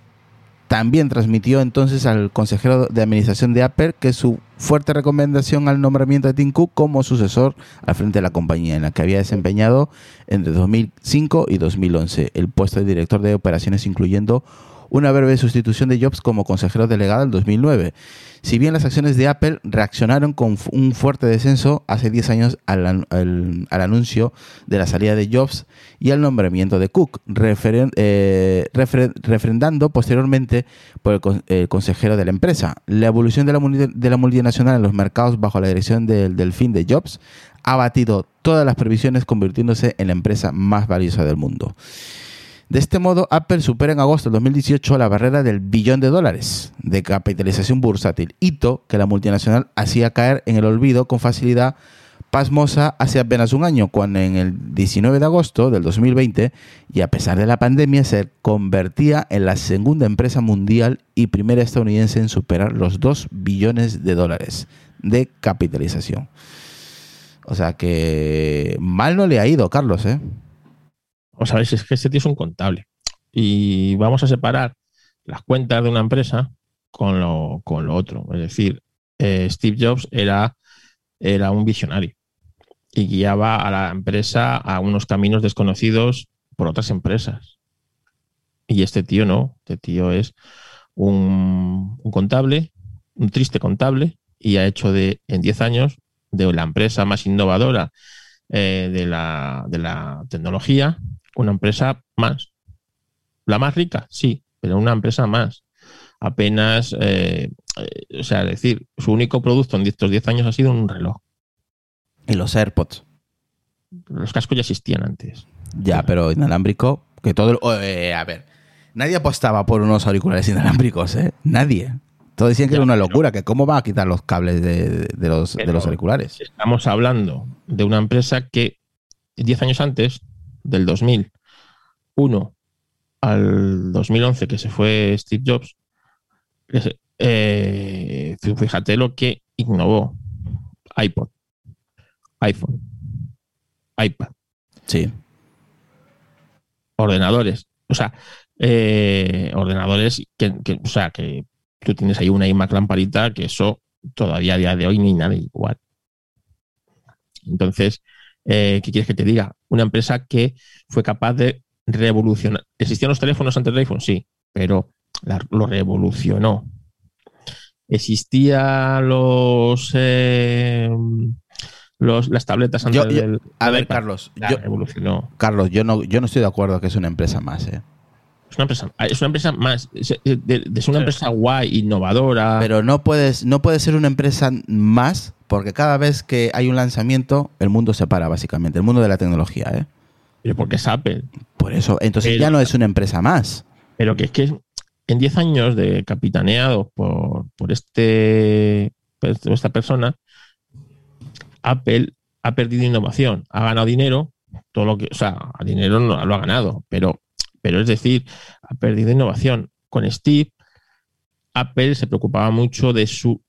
también transmitió entonces al consejero de administración de Apple que su fuerte recomendación al nombramiento de Tim como sucesor al frente de la compañía, en la que había desempeñado entre 2005 y 2011 el puesto de director de operaciones, incluyendo una breve sustitución de Jobs como consejero delegado en 2009. Si bien las acciones de Apple reaccionaron con un fuerte descenso hace 10 años al, al- anuncio de la salida de Jobs y al nombramiento de Cook, eh, refrendando posteriormente por el, el consejero de la empresa. La evolución de la, de la multinacional en los mercados bajo la dirección del delfín de Jobs ha batido todas las previsiones convirtiéndose en la empresa más valiosa del mundo. De este modo, Apple supera en agosto del 2018 la barrera del billón de dólares de capitalización bursátil, hito que la multinacional hacía caer en el olvido con facilidad pasmosa hace apenas un año, cuando en el 19 de agosto del 2020, y a pesar de la pandemia, se convertía en la segunda empresa mundial y primera estadounidense en superar los 2 billones de dólares de capitalización. O sea que mal no le ha ido, Carlos, ¿eh? O sea, es que este tío es un contable. Y vamos a separar las cuentas de una empresa con lo, con lo otro. Es decir, eh, Steve Jobs era, era un visionario y guiaba a la empresa a unos caminos desconocidos por otras empresas. Y este tío no. Este tío es un, un contable, un triste contable, y ha hecho de, en 10 años de la empresa más innovadora eh, de, la, de la tecnología una empresa más. La más rica, sí, pero una empresa más. Apenas, eh, eh, o sea, es decir, su único producto en estos 10 años ha sido un reloj. Y los AirPods. Los cascos ya existían antes. Ya, pero inalámbrico, que todo... el- eh, a ver, nadie apostaba por unos auriculares inalámbricos, ¿eh? Nadie. Todos decían que Ya, era una pero- locura, que cómo va a quitar los cables de, de los, de los auriculares. Estamos hablando de una empresa que 10 años antes, del 2001 al 2011, que se fue Steve Jobs, eh, fíjate lo que innovó iPod, iPhone, iPad, Sí. ordenadores. O sea, eh, ordenadores que, que- o sea, que tú tienes ahí una iMac lamparita que eso todavía a día de hoy ni nada igual. Entonces, eh, ¿qué quieres que te diga? Una empresa que fue capaz de revolucionar. ¿Existían los teléfonos antes del iPhone? Sí, pero la- lo revolucionó. ¿Existían los, eh, los las tabletas antes Yo- yo- del A ver, iPad? Carlos, La yo, revolucionó. Carlos, yo no, yo no estoy de acuerdo que es una empresa más, ¿eh? Es una empresa, es una empresa más, es, una empresa guay, innovadora. Pero no puedes, no puede ser una empresa más, porque cada vez que hay un lanzamiento, el mundo se para, básicamente, el mundo de la tecnología, ¿eh? pero porque es Apple. Por eso, entonces Pero- ya no es una empresa más. Pero que es que en 10 años de capitaneado por, por este por esta persona, Apple ha perdido innovación, ha ganado dinero, todo lo que, o sea, dinero no lo ha ganado, pero, pero es decir, ha perdido innovación. Con Steve, Apple se preocupaba mucho de su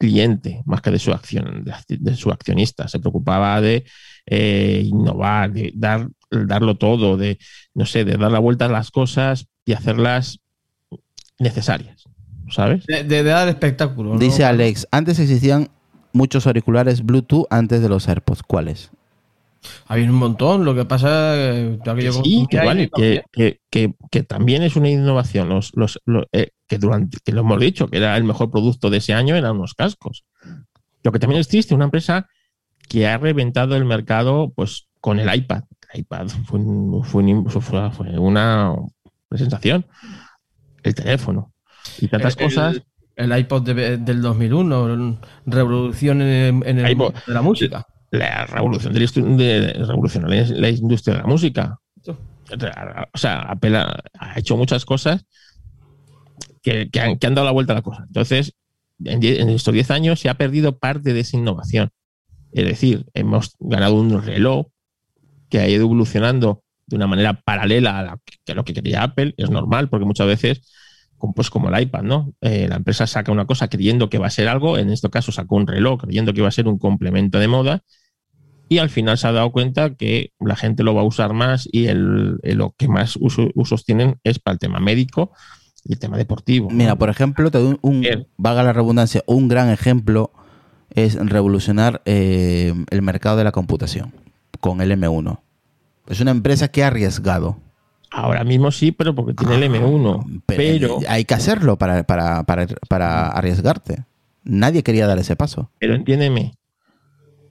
cliente más que de su acción, de, de su accionista. Se preocupaba de eh, innovar, de dar, darlo todo, de no sé, de dar la vuelta a las cosas y hacerlas necesarias. ¿sabes? De, de dar espectáculo. ¿no? Dice Alex, antes existían muchos auriculares Bluetooth antes de los AirPods. ¿Cuáles? Había un montón, lo que pasa es que Sí, que, que, que- que- también es una innovación. Los, los, lo- eh, que durante que lo hemos dicho, que era el mejor producto de ese año, eran unos cascos. Lo que también es triste, una empresa que ha reventado el mercado pues con el iPad. El iPad fue, un- fue un- fue- fue una, sensación. El teléfono. Y tantas El- cosas. El iPod de- del 2001, revolución en, en el iPod. mundo de la música. La revolución de, de- revolucionó la, la industria de la música. O sea, Apple ha, hecho muchas cosas que, que han, que han dado la vuelta a la cosa. Entonces, en, estos 10 años se ha perdido parte de esa innovación. Es decir, hemos ganado un reloj que ha ido evolucionando de una manera paralela a, la que, lo que quería Apple. Es normal, porque muchas veces, pues como el iPad, ¿no? Eh, la empresa saca una cosa creyendo que va a ser algo, en este caso sacó un reloj creyendo que iba a ser un complemento de moda, y al final se ha dado cuenta que la gente lo va a usar más y el, el- lo que más uso- usos tienen es para el tema médico y el tema deportivo. Mira, por ejemplo, te doy un, Bien. vaga la redundancia, un gran ejemplo es revolucionar eh, el mercado de la computación con el M1. Es una empresa que ha arriesgado. Ahora mismo sí, pero porque tiene el M1. Pero, hay que hacerlo para, para, para, para arriesgarte. Nadie quería dar ese paso. pero entiéndeme,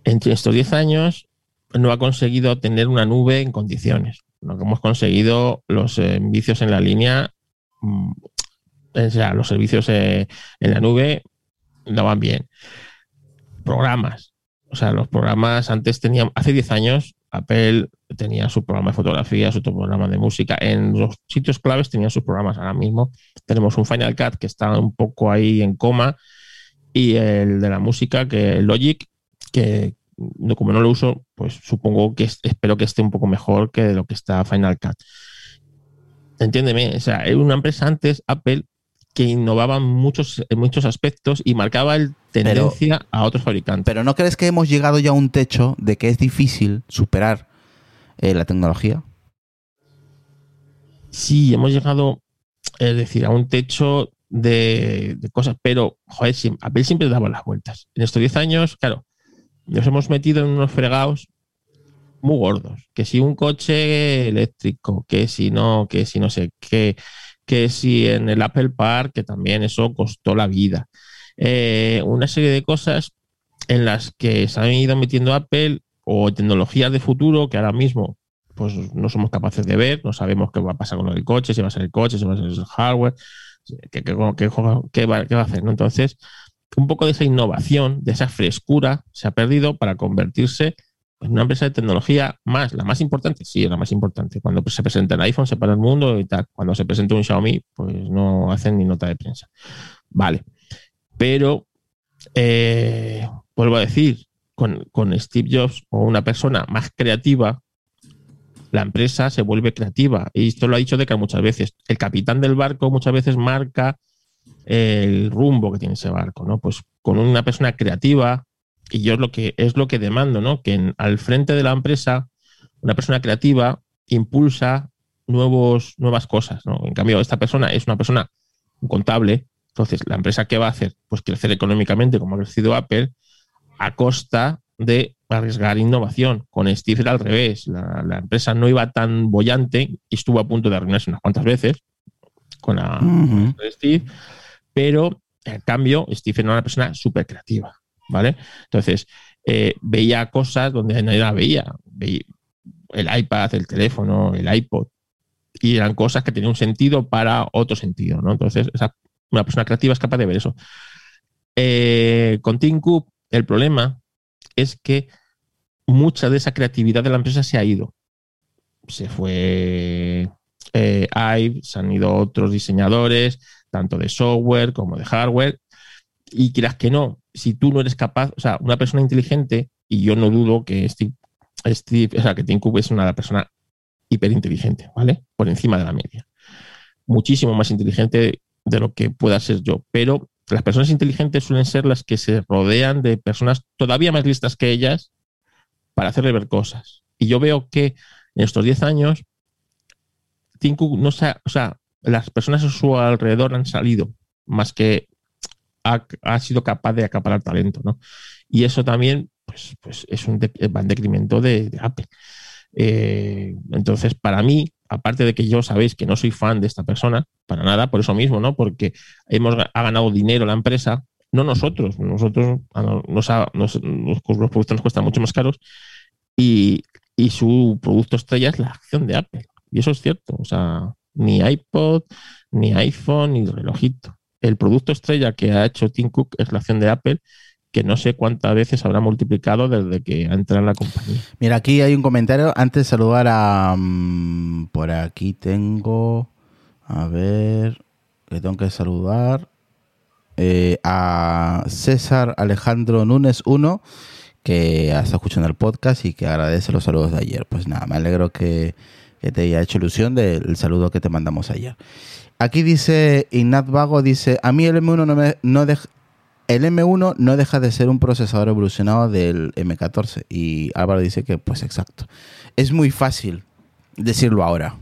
entre estos 10 años no ha conseguido tener una nube en condiciones. Lo que hemos conseguido, los servicios en la línea, mm, o sea, los servicios eh, en la nube no bien. Programas. O sea, los programas antes tenían, hace 10 años, Apple tenía su programa de fotografía, su programa de música. En los sitios claves tenían sus programas. Ahora mismo tenemos un Final Cut que está un poco ahí en coma y el de la música, que Logic, que como no lo uso, pues supongo que es- espero que esté un poco mejor que lo que está Final Cut. Entiéndeme, o sea, era una empresa antes, Apple, que innovaba en muchos, en muchos aspectos y marcaba el tendencia a otros fabricantes. Pero ¿no crees que hemos llegado ya a un techo de que es difícil superar eh, la tecnología? Sí, hemos llegado, es decir, a un techo de, de cosas, pero, joder, Apple siempre daba las vueltas. En estos 10 años, claro, nos hemos metido en unos fregados muy gordos. Que si un coche eléctrico, que si no, que si no sé qué, que si en el Apple Park, que también eso costó la vida. Eh, una serie de cosas en las que se han ido metiendo Apple o tecnologías de futuro que ahora mismo pues no somos capaces de ver, no sabemos qué va a pasar con el coche, si va a ser el coche, si va a ser el hardware, qué, qué- qué- qué va, a hacer. Entonces, un poco de esa innovación, de esa frescura, se ha perdido para convertirse en una empresa de tecnología más, la más importante, sí, la más importante. Cuando se presenta el iPhone se para el mundo y tal. Cuando se presenta un Xiaomi, pues no hacen ni nota de prensa. Vale. Pero, eh, vuelvo a decir, con, con Steve Jobs o una persona más creativa, la empresa se vuelve creativa. Y esto lo ha dicho Deca muchas veces. El capitán del barco muchas veces marca el rumbo que tiene ese barco, ¿no? Pues con una persona creativa, y yo es lo que es lo que demando, ¿no? Que en- al frente de la empresa, una persona creativa impulsa nuevos, nuevas cosas, ¿no? En cambio, esta persona es una persona contable, entonces la empresa ¿qué va a hacer? Pues crecer económicamente, como ha crecido Apple, a costa de arriesgar innovación. Con Steve era al revés. La, la empresa no iba tan bollante y estuvo a punto de arruinarse unas cuantas veces con la Steve, pero en cambio Steve era una persona súper creativa, ¿vale? Entonces, eh, veía cosas donde nadie la veía. Veía el iPad, el teléfono, el iPod, y eran cosas que tenían un sentido para otro sentido, ¿no? Entonces, una persona creativa es capaz de ver eso. Eh, con Tim el problema es que mucha de esa creatividad de la empresa se ha ido. Se fue eh, Ive, se han ido otros diseñadores, tanto de software como de hardware. Y quieras que no, si tú no eres capaz, o sea, una persona inteligente, y yo no dudo que Steve, Steve o sea, que Tim Cook es una persona hiperinteligente, ¿vale? Por encima de la media. Muchísimo más inteligente de lo que pueda ser yo. Pero las personas inteligentes suelen ser las que se rodean de personas todavía más listas que ellas para hacerle ver cosas. Y yo veo que en estos 10 años, Tim Cook no se ha- o sea, las personas a su alrededor han salido más que ha, ha sido capaz de acaparar talento, ¿no? Y eso también, pues, pues es un de- va en decremento de, de Apple. Eh, entonces, para mí, aparte de que yo sabéis que no soy fan de esta persona, para nada, por eso mismo, ¿no? Porque hemos, ha ganado dinero la empresa, no nosotros, nosotros nos, ha- nos- los productos nos cuestan mucho más caros y, y su producto estrella es la acción de Apple. Y eso es cierto, o sea, ni iPod, ni iPhone, ni relojito. El producto estrella que ha hecho Tim Cook es la acción de Apple, que no sé cuántas veces habrá multiplicado desde que ha entrado en la compañía. Mira, aquí hay un comentario. Antes de saludar a. mm, por aquí tengo. A ver. Que tengo que saludar. eh, a César Alejandro Núñez 1, que está escuchando el podcast y que agradece los saludos de ayer. Pues nada, me alegro que, que te haya hecho ilusión del saludo que te mandamos ayer. Aquí dice Ignat Vago, dice, a mí el M1 no me no dej- el M1 no deja de ser un procesador evolucionado del M14. Y Álvaro dice que, pues exacto. Es muy fácil decirlo ahora.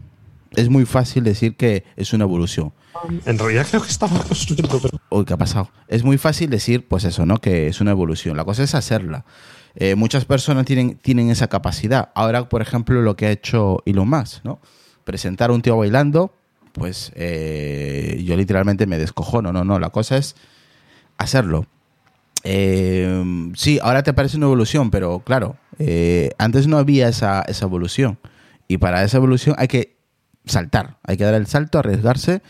Es muy fácil decir que es una evolución. En realidad creo que estaba construyendo, pero Uy, ¿qué ha pasado? Es muy fácil decir, pues eso, ¿no? Que es una evolución. La cosa es hacerla. Eh, muchas personas tienen, tienen esa capacidad. Ahora, por ejemplo, lo que ha hecho Elon Musk, ¿no? Presentar a un tío bailando, pues eh, yo literalmente me descojono. No, no, la cosa es hacerlo. Eh, sí, ahora te parece una evolución, pero claro, eh, antes no había esa, esa evolución. Y para esa evolución hay que saltar, hay que dar el salto, arriesgarse.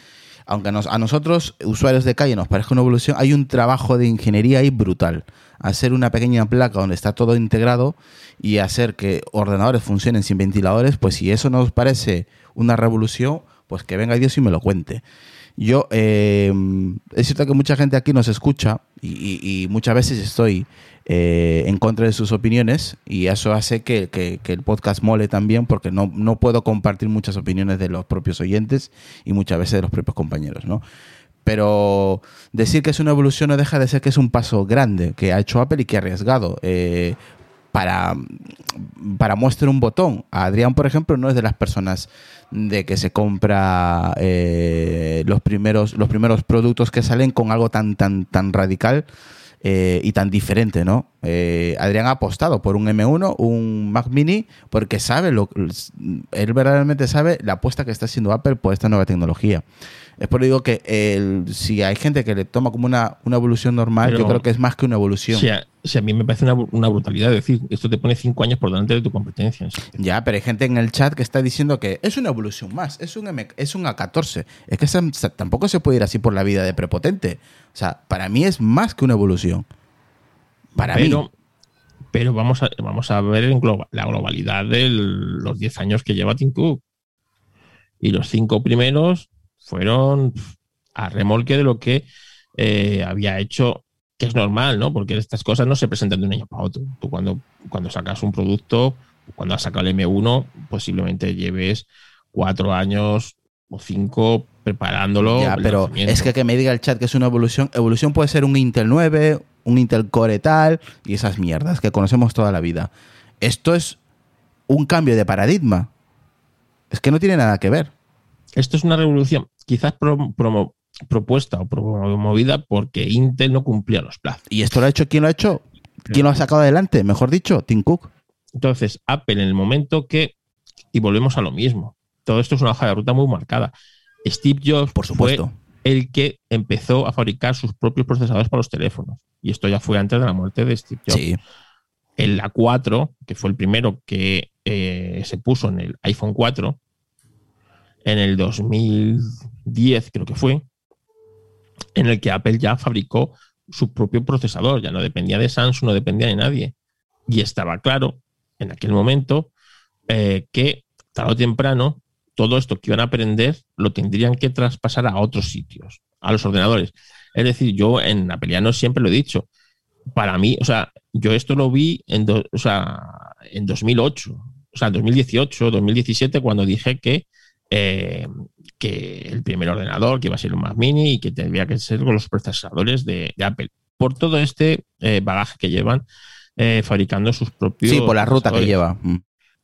Aunque a nosotros, usuarios de calle, nos parezca una evolución, hay un trabajo de ingeniería ahí brutal. Hacer una pequeña placa donde está todo integrado y hacer que ordenadores funcionen sin ventiladores, pues si eso nos parece una revolución, pues que venga Dios y me lo cuente. Yo, eh, es cierto que mucha gente aquí nos escucha y muchas veces estoy eh, en contra de sus opiniones y eso hace que, el podcast mole también porque no, no puedo compartir muchas opiniones de los propios oyentes y muchas veces de los propios compañeros, ¿no? Pero decir que es una evolución no deja de ser que es un paso grande que ha hecho Apple y que ha arriesgado. Eh, para, para un botón. Adrián, por ejemplo, no es de las personas de que se compra eh, los, primeros, los primeros productos que salen con algo tan, tan, tan radical eh, y tan diferente, ¿no? Eh, Adrián ha apostado por un M1, un Mac Mini, porque sabe lo él verdaderamente sabe la apuesta que está haciendo Apple por esta nueva tecnología. Es por digo que el- si hay gente que le toma como una, una evolución normal, Pero- yo creo que es más que una evolución. O sea, a mí me parece una, una brutalidad decir, esto te pone cinco años por delante de tu competencia. Ya, pero hay gente en el chat que está diciendo que es una evolución más, es un, M, es un A14. Es que esa- tampoco se puede ir así por la vida de prepotente. O sea, para mí es más que una evolución. Para pero, mí. pero vamos a, vamos a ver en la globalidad de los 10 años que lleva Tim Cook. Y los cinco primeros fueron a remolque de lo que eh, había hecho, que es normal, ¿no? Porque estas cosas no se presentan de un año para otro. Tú cuando, cuando sacas un producto, cuando has sacado el M1, posiblemente lleves cuatro años o cinco preparándolo. Ya, pero es que que me diga el chat que es una evolución. Evolución puede ser un Intel 9, un Intel Core tal y esas mierdas que conocemos toda la vida. Esto es un cambio de paradigma. Es que no tiene nada que ver. Esto es una revolución quizás pro- promo- propuesta o promovida porque Intel no cumplía los plazos. ¿Y esto lo ha hecho quién lo ha hecho? ¿Quién lo ha sacado adelante? Mejor dicho, Tim Cook. Entonces, Apple en el momento que, y volvemos a lo mismo, todo esto es una hoja de ruta muy marcada. Steve Jobs Por supuesto. fue el que empezó a fabricar sus propios procesadores para los teléfonos. Y esto ya fue antes de la muerte de Steve Jobs. Sí. El A4, que fue el primero que eh, se puso en el iPhone 4, en el 2010 creo que fue, en el que Apple ya fabricó su propio procesador, ya no dependía de Samsung, no dependía de nadie. Y estaba claro en aquel momento eh, que tarde o temprano todo esto que iban a aprender lo tendrían que traspasar a otros sitios, a los ordenadores. Es decir, yo en Apeliano siempre lo he dicho, para mí, o sea, yo esto lo vi en, do- o sea, en 2008, o sea, en 2018, 2017, cuando dije que, eh, que el primer ordenador que iba a ser un Mac Mini y que tendría que ser con los procesadores de, de Apple. Por todo este eh, bagaje que llevan eh, fabricando sus propios. Sí, por la ruta que lleva. Mm.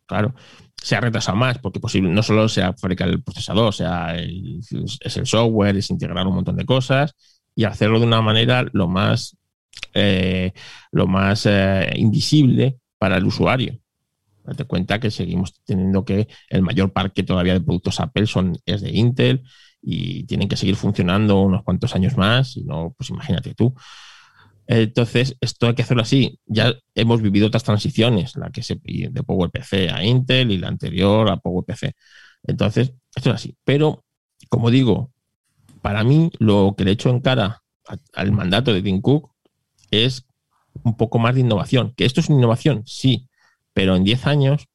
Claro. Se ha retrasado más, porque posible, no solo se ha fabricado el procesador, o sea, el- es el software, es integrar un montón de cosas y hacerlo de una manera lo más, lo más invisible para el usuario. Date cuenta que seguimos teniendo que el mayor parque todavía de productos Apple son, es de Intel y tienen que seguir funcionando unos cuantos años más, y no, pues imagínate tú. Entonces, esto hay que hacerlo así. Ya hemos vivido otras transiciones, la que se de PowerPC a Intel y la anterior a PowerPC. Entonces, esto es así. Pero, como digo, para mí lo que le echo en cara al mandato de Tim Cook es un poco más de innovación. ¿Que esto es una innovación? Sí, pero en 10 años,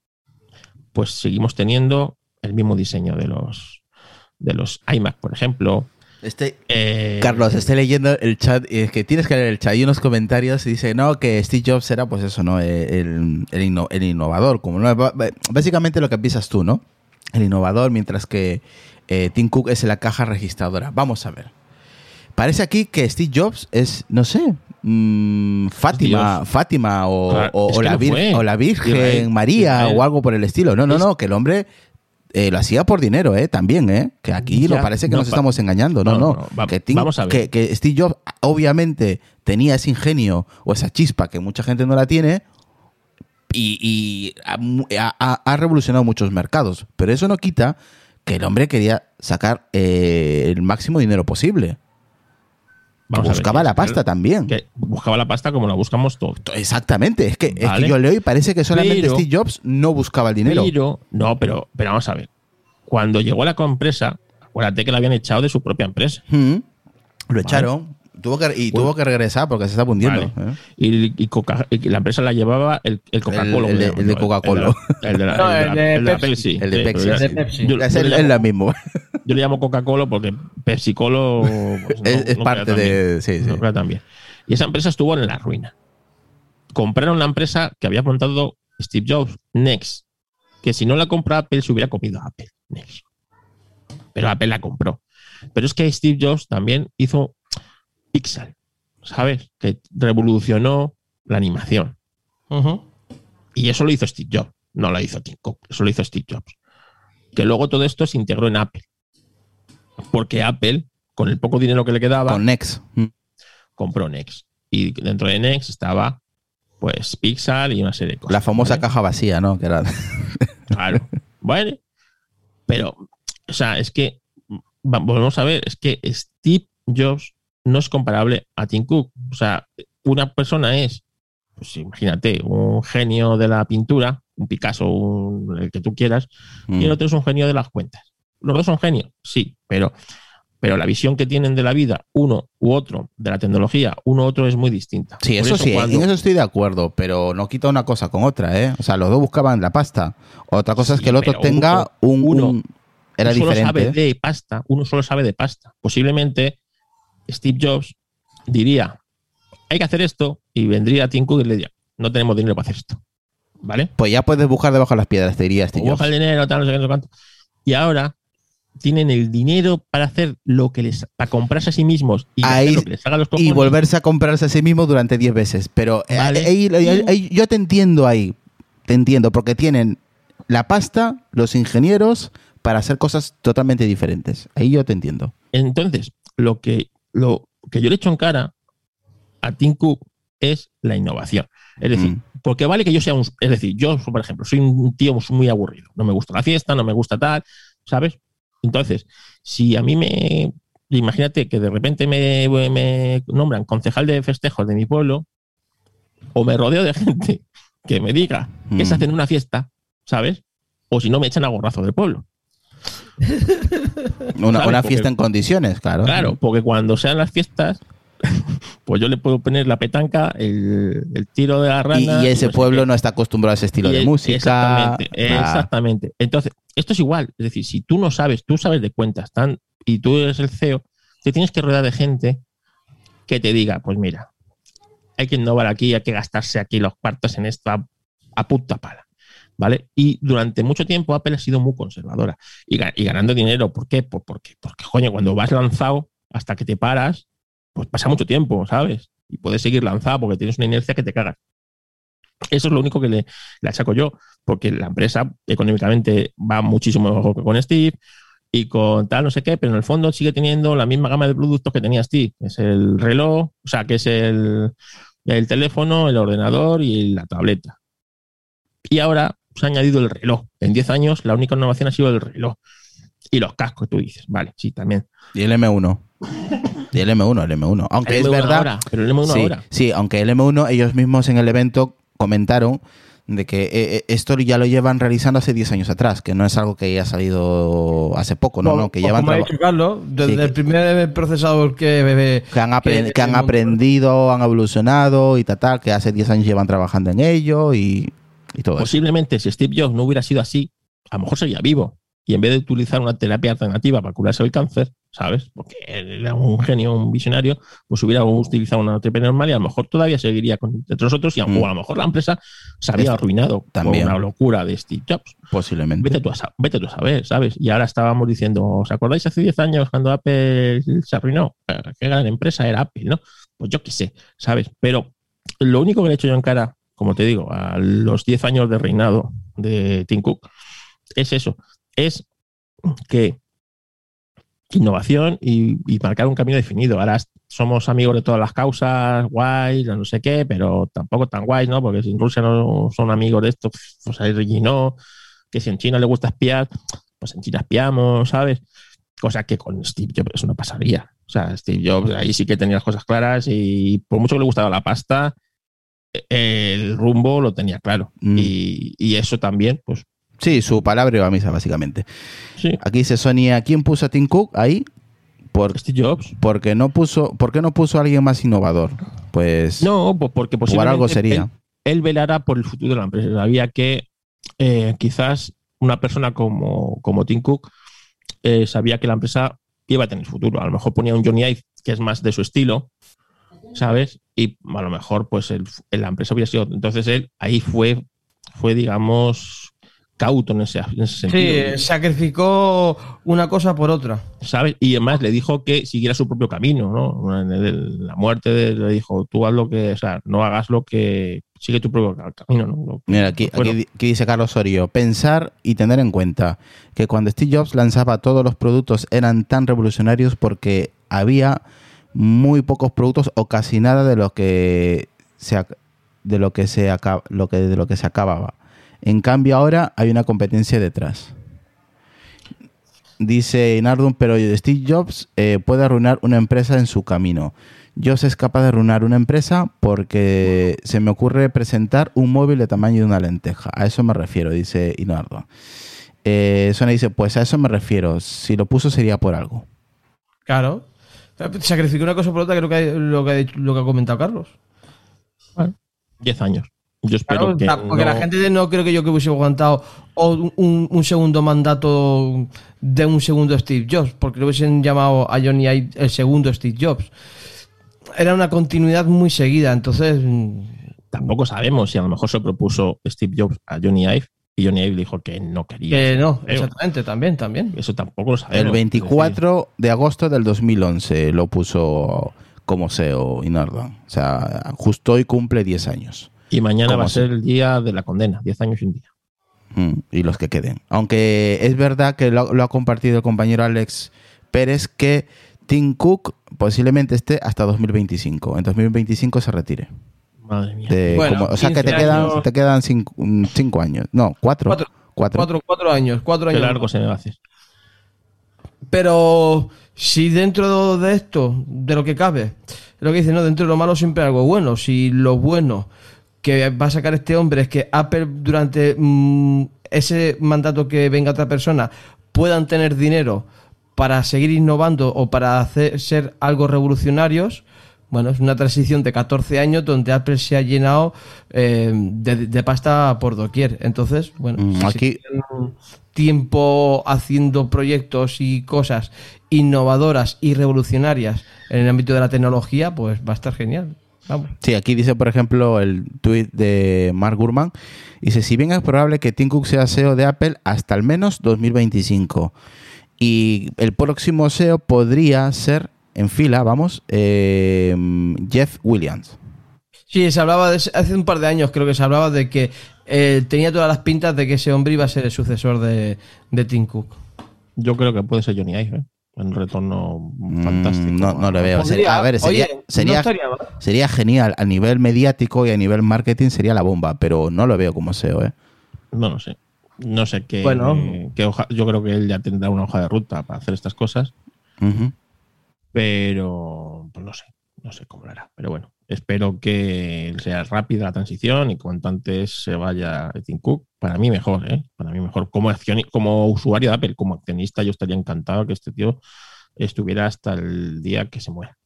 pues seguimos teniendo el mismo diseño de los, de los iMac, por ejemplo, Este, eh, Carlos, estoy leyendo el chat y es que tienes que leer el chat y unos comentarios y dice, no, que Steve Jobs era pues eso, ¿no? El, el, inno- el innovador, como no, básicamente lo que piensas tú, ¿no? El innovador, mientras que eh, Tim Cook es la caja registradora. Vamos a ver. Parece aquí que Steve Jobs es, no sé, mm, Fátima, Dios. Fátima o, Claro, o- es o que la, no Vir- fue. o la Virgen Israel, María Israel. o algo por el estilo. No, no, no, que el hombre eh, lo hacía por dinero, ¿eh? También, ¿eh? Que aquí Ya, no parece que no, nos estamos engañando. No, no, no. no, va- que, Tim- vamos a ver. que- que Steve Jobs obviamente tenía ese ingenio o esa chispa que mucha gente no la tiene y, y ha, mu- ha- ha- ha revolucionado muchos mercados. Pero eso no quita que el hombre quería sacar eh, el máximo dinero posible. A ver, buscaba la pasta también. que buscaba la pasta como la buscamos todos. Exactamente. Es que, es que Vale. yo leo y parece que solamente Pero- Steve Jobs no buscaba el dinero. Pero, no, pero, pero vamos a ver. Cuando llegó a la empresa, acuérdate que la habían echado de su propia empresa. Mm. Lo echaron. Tuvo que, y Bueno. tuvo que regresar porque se está hundiendo. Vale. ¿eh? Y, y Coca- y la empresa la llevaba el, el Coca-Cola. El- el de-. Coca-Cola. El de la, Pepsi. El de Pepsi, es, la misma. yo le llamo Coca-Cola porque Pepsi-Colo pues, no- es es no parte de. Sí, sí. No bien. Y esa empresa estuvo en la ruina. Compraron la empresa que había montado Steve Jobs, Next, que si no la compra Apple se hubiera comido a Apple. Next. Pero Apple la compró. Pero es que Steve Jobs también hizo Pixel, ¿sabes? Que revolucionó la animación. Y eso lo hizo Steve Jobs, no lo hizo Tim Cook, eso lo hizo Steve Jobs. Que luego todo esto se integró en Apple. Porque Apple, con el poco dinero que le quedaba, Con Next. Mm. compró Next. Y dentro de Next estaba, pues, Pixar y una serie de cosas. La famosa ¿vale? caja vacía, ¿no? Que era. Claro. bueno, pero, o sea, es que, volvemos a ver, es que Steve Jobs no es comparable a Tim Cook. O sea, una persona es, pues imagínate, un genio de la pintura, un Picasso, un- el que tú quieras, y el Mm. otro es un genio de las cuentas. Los dos son genios, sí, pero, pero la visión que tienen de la vida, uno u otro, de la tecnología, uno u otro es muy distinta. Sí, Por eso sí, cuando- en eso estoy de acuerdo, pero no quita una cosa con otra, ¿eh? O sea, los dos buscaban la pasta. Otra cosa es que el otro tenga un, uno- un- Era uno solo diferente. sabe de pasta, uno solo sabe de pasta. Posiblemente Steve Jobs diría, hay que hacer esto, y vendría Tim Cook y le diría, no tenemos dinero para hacer esto. ¿Vale? Pues ya puedes buscar debajo de las piedras, te diría Steve Busca Jobs. el dinero, tal, no sé qué, no sé cuánto. Y ahora tienen el dinero para hacer lo que les, para comprarse a sí mismos y Ahí- hacer lo que les haga los Y volverse a comprarse a sí mismo durante 10 veces. Pero eh, Vale. ahí- ahí- ahí- yo te entiendo ahí. Te entiendo, porque tienen la pasta, los ingenieros, para hacer cosas totalmente diferentes. Ahí yo te entiendo. Entonces, lo que, lo que yo le echo en cara a Tim Cook es la innovación. Es decir, Mm. porque vale que yo sea un. Es decir, yo, por ejemplo, soy un tío muy aburrido. No me gusta la fiesta, no me gusta tal, ¿sabes? Entonces, si a mí me. Imagínate que de repente me, me nombran concejal de festejos de mi pueblo, o me rodeo de gente que me diga que se Mm. hacen una fiesta, ¿sabes? O si no, me echan a gorrazo del pueblo. Una, fiesta en condiciones, claro. Claro, porque cuando sean las fiestas, pues yo le puedo poner la petanca, el, el tiro de la rana. y ese no sé pueblo qué. no está acostumbrado a ese estilo Y de música. Exactamente, Ah, exactamente. Entonces, esto es igual. Es decir, si tú no sabes, tú sabes de cuentas tan, y tú eres el CEO, te tienes que rodear de gente que te diga, pues mira, hay que innovar aquí, hay que gastarse aquí los cuartos en esto a, a puta pala. ¿Vale? Y durante mucho tiempo Apple ha sido muy conservadora y ganando dinero. ¿Por qué? Pues porque, porque, coño, cuando vas lanzado hasta que te paras, pues pasa mucho tiempo, ¿sabes? Y puedes seguir lanzado porque tienes una inercia que te cagas. Eso es lo único que le, le achaco yo, porque la empresa económicamente va muchísimo mejor que con Steve y con tal, no sé qué, pero en el fondo sigue teniendo la misma gama de productos que tenía Steve. Es el reloj, o sea, que es el, el teléfono, el ordenador y la tableta. Y ahora se ha añadido el reloj. En 10 años la única innovación ha sido el reloj. Y los cascos, tú dices, vale, sí, también. Y el M1. Y el M1, el M1. Aunque El es M1 verdad. ahora, pero el M1 sí, ahora. sí, aunque el M1, ellos mismos en el evento comentaron de que eh, eh, esto ya lo llevan realizando hace 10 años atrás, que no es algo que haya salido hace poco, no, no, que Pues llevan como ha dicho Carlos, desde Sí, el primer procesador que, que han, que que han aprendido, han evolucionado y tal, tal, que hace 10 años llevan trabajando en ello y, y todo eso. Posiblemente si Steve Jobs no hubiera sido así, a lo mejor sería vivo. Y en vez de utilizar una terapia alternativa para curarse el cáncer, ¿sabes? Porque era un genio, un visionario, pues hubiera utilizado una terapia normal y a lo mejor todavía seguiría con, entre nosotros y a, Mm. o a lo mejor la empresa se había arruinado también. por una locura de Steve Jobs. Posiblemente. Vete tú, a, vete tú a saber, ¿sabes? Y ahora estábamos diciendo, ¿os acordáis hace 10 años cuando Apple se arruinó? Qué gran empresa era Apple, ¿no? Pues yo qué sé, ¿sabes? Pero lo único que le he hecho yo en cara, como te digo, a los 10 años de reinado de Tim Cook, es eso, es que innovación y, y marcar un camino definido. Ahora somos amigos de todas las causas, guay, no sé qué, pero tampoco tan guay, ¿no? Porque si en Rusia no son amigos de esto, pues ahí no, que si en China le gusta espiar, pues en China espiamos, ¿sabes? Cosa que con Steve Jobs eso no pasaría. O sea, Steve Jobs ahí sí que tenía las cosas claras y por mucho que le gustaba la pasta, el rumbo lo tenía claro. Mm. Y, y eso también, pues Sí, su palabra a misa, básicamente. sí, Aquí dice Sonia, ¿quién puso a Tim Cook ahí? Por, Steve Jobs. porque no puso, ¿Por qué no puso a alguien más innovador? Pues No, porque por posiblemente algo sería. Él, él velara por el futuro de la empresa. Sabía que eh, quizás una persona como, como Tim Cook eh, sabía que la empresa iba a tener futuro. A lo mejor ponía un Johnny Ive que es más de su estilo, ¿sabes? Y a lo mejor pues el- la empresa hubiera sido... Entonces él ahí fue, fue digamos, cauto en ese, en ese Sí, sentido. eh, sacrificó una cosa por otra. ¿sabes? Y además le dijo que siguiera su propio camino, ¿no? En el- La muerte de- le dijo, tú haz lo que, o sea, no hagas lo que, sigue tu propio ca- camino, ¿no? Lo- Mira, aquí, Bueno. aquí, aquí dice Carlos Osorio, pensar y tener en cuenta que cuando Steve Jobs lanzaba todos los productos eran tan revolucionarios porque había muy pocos productos o casi nada de lo que se de lo que se acaba, lo que de lo que se acababa. En cambio ahora hay una competencia detrás. Dice Nardum, pero Steve Jobs eh, puede arruinar una empresa en su camino. Jobs es capaz de arruinar una empresa porque se me ocurre presentar un móvil de tamaño de una lenteja. A eso me refiero, dice Inardo. Eh, dice, pues a eso me refiero. Si lo puso sería por algo. Claro. Sacrificó una cosa por otra, creo que lo que ha, dicho- lo que ha comentado Carlos. Diez años. Yo espero Claro, que la- porque no- la gente no creo que yo que hubiese aguantado un, un segundo mandato de un segundo Steve Jobs, porque lo hubiesen llamado a Johnny Ive el segundo Steve Jobs. Era una continuidad muy seguida, entonces mm, tampoco sabemos si a lo mejor se propuso Steve Jobs a Johnny Ive y Johnny Ive dijo que no quería. que no, Creo. exactamente, también, también. Eso tampoco lo sabemos. El 24 de agosto del 2011 lo puso como CEO Inardo. O sea, justo hoy cumple 10 años. Y mañana ¿Cómo va a ser el día de la condena, diez años y un día. Mm, y los que queden. Aunque es verdad que lo, lo ha compartido el compañero Alex Pérez que Tim Cook posiblemente esté hasta 2025. En 2025 se retire. Madre mía. De- Bueno, como- o sea que te 15 quedan, años. te quedan cinco, mm, cinco años. No, cuatro. Cuatro. Cuatro. Cuatro, cuatro años, cuatro Qué años. largo se me va a hacer. Pero si dentro de esto, de lo que cabe, lo que dice, no, dentro de lo malo siempre hay algo bueno. Si lo bueno que va a sacar este hombre es que Apple durante mm, ese mandato que venga otra persona puedan tener dinero para seguir innovando o para hacer ser algo revolucionarios, bueno, es una transición de 14 años donde Apple se ha llenado eh, de, de pasta por doquier. Entonces, bueno, Mm, aquí- tiempo haciendo proyectos y cosas innovadoras y revolucionarias en el ámbito de la tecnología, pues va a estar genial. Vamos. Sí, aquí dice, por ejemplo, el tweet de Mark Gurman. Dice, si bien es probable que Tim Cook sea CEO de Apple hasta al menos 2025. Y el próximo CEO podría ser, en fila, vamos, eh, Jeff Williams. Sí, se hablaba de ese- hace un par de años, creo que se hablaba de que eh, tenía todas las pintas de que ese hombre iba a ser el sucesor de, de Tim Cook. Yo creo que puede ser Johnny Ive, ¿eh? Un retorno Mm, fantástico. no, no lo veo. Podría- a ver, sería, oye, sería, sería genial. A nivel mediático y a nivel marketing sería la bomba, pero no lo veo como SEO, ¿eh? No lo sé. No sé qué, Bueno. qué hoja. Yo creo que él ya tendrá una hoja de ruta para hacer estas cosas, pero pues no sé. No sé cómo lo hará. Pero bueno, espero que sea rápida la transición y cuanto antes se vaya Tim Cook. Para mí mejor, ¿eh? Para mí mejor. Como, accioni- como usuario de Apple, como accionista, yo estaría encantado que este tío estuviera hasta el día que se muera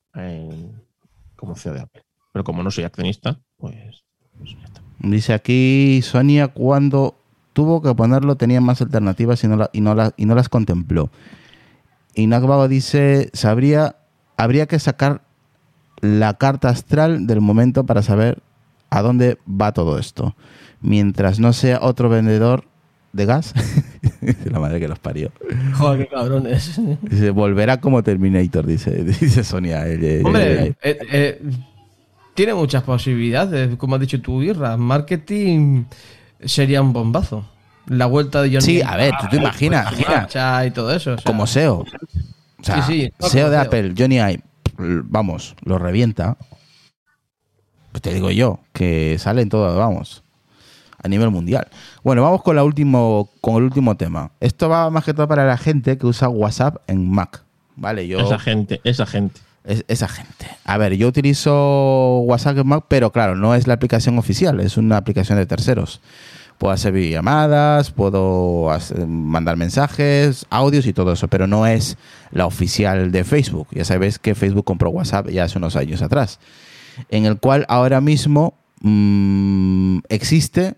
como CEO de Apple. Pero como no soy accionista, pues, pues ya está. Dice aquí Sonia cuando tuvo que ponerlo tenía más alternativas y no las contempló. Y Nagbago dice, sabría, habría que sacar la carta astral del momento para saber a dónde va todo esto. Mientras no sea otro vendedor de gas, la madre que los parió. Joder, qué cabrones. Dice, volverá como Terminator, dice, dice Sonia. eh, eh, Hombre, eh, eh, eh, tiene muchas posibilidades. Como has dicho tú, Irra, marketing sería un bombazo. La vuelta de Johnny Sí, a ver, tú te imaginas, imagina. y todo eso. o sea, como SEO. O sea, Sí, sí, SEO como de SEO. Apple, Johnny Ive, vamos, lo revienta. Pues te digo yo, que sale en todo, vamos, a nivel mundial. Bueno, vamos con, la último, con el último tema. Esto va más que todo para la gente que usa WhatsApp en Mac. Vale, yo... Esa gente, esa gente. Es- esa gente. A ver, yo utilizo WhatsApp en Mac, pero claro, no es la aplicación oficial, es una aplicación de terceros. Puedo hacer videollamadas, puedo mandar mensajes, audios y todo eso, pero no es la oficial de Facebook. Ya sabéis que Facebook compró WhatsApp ya hace unos años atrás, en el cual ahora mismo mm, existe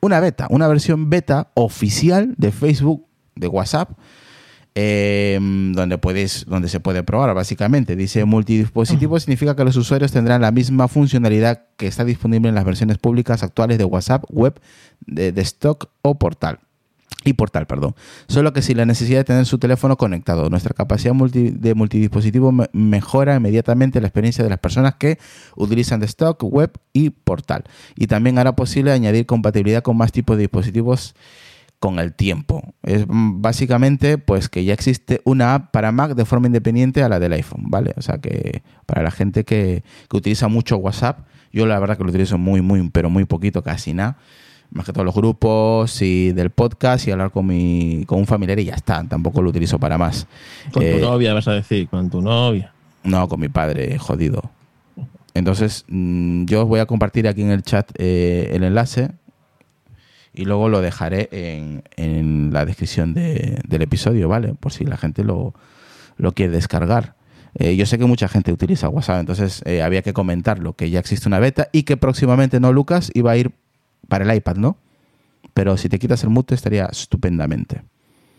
una beta, una versión beta oficial de Facebook, de WhatsApp, eh, donde puedes, donde se puede probar básicamente. Dice multidispositivo significa que los usuarios tendrán la misma funcionalidad que está disponible en las versiones públicas actuales de WhatsApp, web, de, de stock o portal. Y portal, perdón. Solo que sin la necesidad de tener su teléfono conectado. Nuestra capacidad multi- de multidispositivo me- mejora inmediatamente la experiencia de las personas que utilizan de stock, web y portal. Y también hará posible añadir compatibilidad con más tipos de dispositivos con el tiempo. Es básicamente pues que ya existe una app para Mac de forma independiente a la del iPhone, ¿vale? O sea que para la gente que, que utiliza mucho WhatsApp, yo la verdad que lo utilizo muy, muy, pero muy poquito, casi nada. Más que todos los grupos y del podcast y hablar con mi con un familiar y ya está. Tampoco lo utilizo para más. Con Eh, tu novia, vas a decir, con tu novia. no, con mi padre, jodido. Entonces, mm, yo os voy a compartir aquí en el chat eh, el enlace y luego lo dejaré en, en la descripción de- del episodio, ¿vale? Por si la gente lo, lo quiere descargar. Eh, yo sé que mucha gente utiliza WhatsApp, entonces eh, había que comentarlo, que ya existe una beta y que próximamente, ¿no, Lucas? Iba a ir para el iPad, ¿no? Pero si te quitas el mute estaría estupendamente.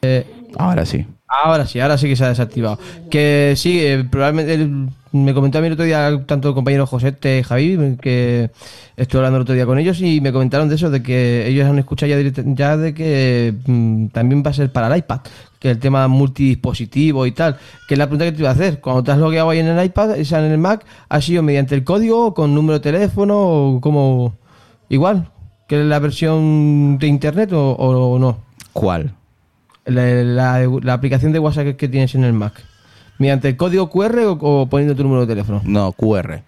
Eh, Ahora sí. Ahora sí, ahora sí que se ha desactivado. Que sí, probablemente el- me comentó a mí el otro día tanto el compañero y Javi, que estuve hablando el otro día con ellos y me comentaron de eso, de que ellos han escuchado ya, direct- ya de que mm, también va a ser para el iPad, que el tema multidispositivo y tal, que es la pregunta que te iba a hacer. Cuando te has logueado ahí en el iPad, o sea, en el Mac, ¿ha sido mediante el código, con número de teléfono o como igual que la versión de internet o, o no? ¿Cuál? la, la- la aplicación de WhatsApp que, que tienes en el Mac? ¿Mediante el código QR o, o poniendo tu número de teléfono? No, QR.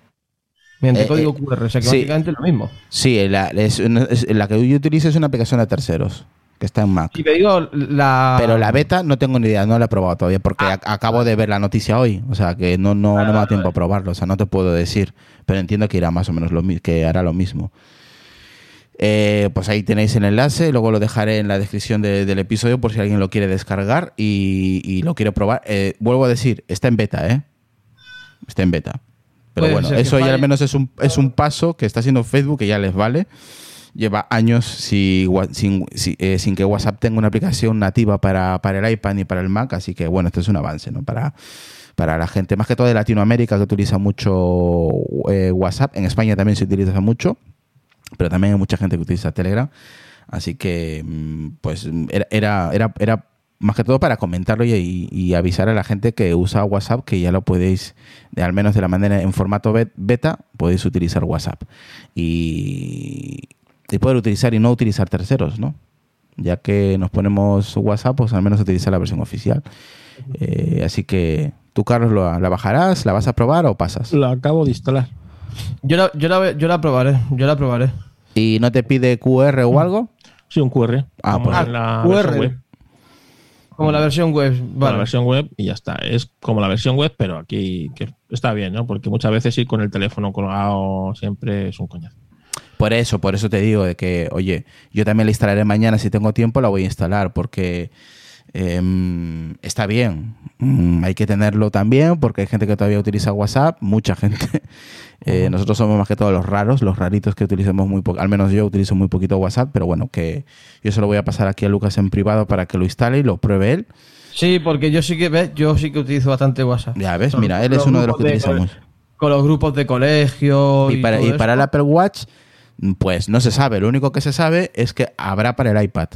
Mediante Eh, código eh, QR, o sea que sí. básicamente es lo mismo. Sí, la, es una- es- la que yo utilizo es una aplicación de terceros, que está en Mac. Y te digo, la... Pero la beta no tengo ni idea, no la he probado todavía, porque ac- acabo de ver la noticia hoy. O sea, que no, no, no me da tiempo a probarlo, o sea, no te puedo decir. Pero entiendo que irá más o menos lo que hará lo mismo. Eh, pues ahí tenéis el enlace, luego lo dejaré en la descripción de- del episodio por si alguien lo quiere descargar y, y lo quiere probar. Eh, vuelvo a decir, está en beta, ¿eh? Está en beta. Pero Puede bueno, eso ya al menos es un, es un paso que está haciendo Facebook que ya les vale. Lleva años si- wa- sin, si- eh, sin que WhatsApp tenga una aplicación nativa para, para el iPad ni para el Mac, así que bueno, esto es un avance, ¿no? Para, para la gente, más que todo de Latinoamérica que utiliza mucho WhatsApp, en España también se utiliza mucho, pero también hay mucha gente que utiliza Telegram, así que mm, pues era, era, era, era más que todo para comentarlo y, y avisar a la gente que usa WhatsApp que ya lo podéis, de- al menos de la manera en formato bet- beta, podéis utilizar WhatsApp y, y poder utilizar y no utilizar terceros, ¿no? Ya que nos ponemos WhatsApp, pues al menos utiliza la versión oficial. Eh, así que tú, Carlos, ¿la, la bajarás? ¿La vas a probar o pasas? Lo acabo de instalar. Yo la, yo, la, yo la probaré, yo la probaré. ¿Y no te pide QR o algo? Sí, un QR. Ah, como pues- en la QR. versión web. Como la versión web. Vale. la versión web y ya está. Es como la versión web, pero aquí que está bien, ¿no? Porque muchas veces ir con el teléfono colgado siempre es un coñazo. Por eso, por eso te digo de que, oye, yo también la instalaré mañana, si tengo tiempo la voy a instalar, porque em, está bien. Mm, hay que tenerlo también, porque hay gente que todavía utiliza WhatsApp, mucha gente. Eh, nosotros somos más que todos los raros, los raritos que utilizamos muy poco, al menos yo utilizo muy poquito WhatsApp, pero bueno, que yo se lo voy a pasar aquí a Lucas en privado para que lo instale y lo pruebe él. Sí, porque yo sí que ves, yo sí que utilizo bastante WhatsApp. Ya ves, mira, él es uno de los que grupos utilizamos. Con los grupos de colegio. Y para, y para el. Apple Watch, pues no se sabe. Lo único que se sabe es que habrá para el iPad.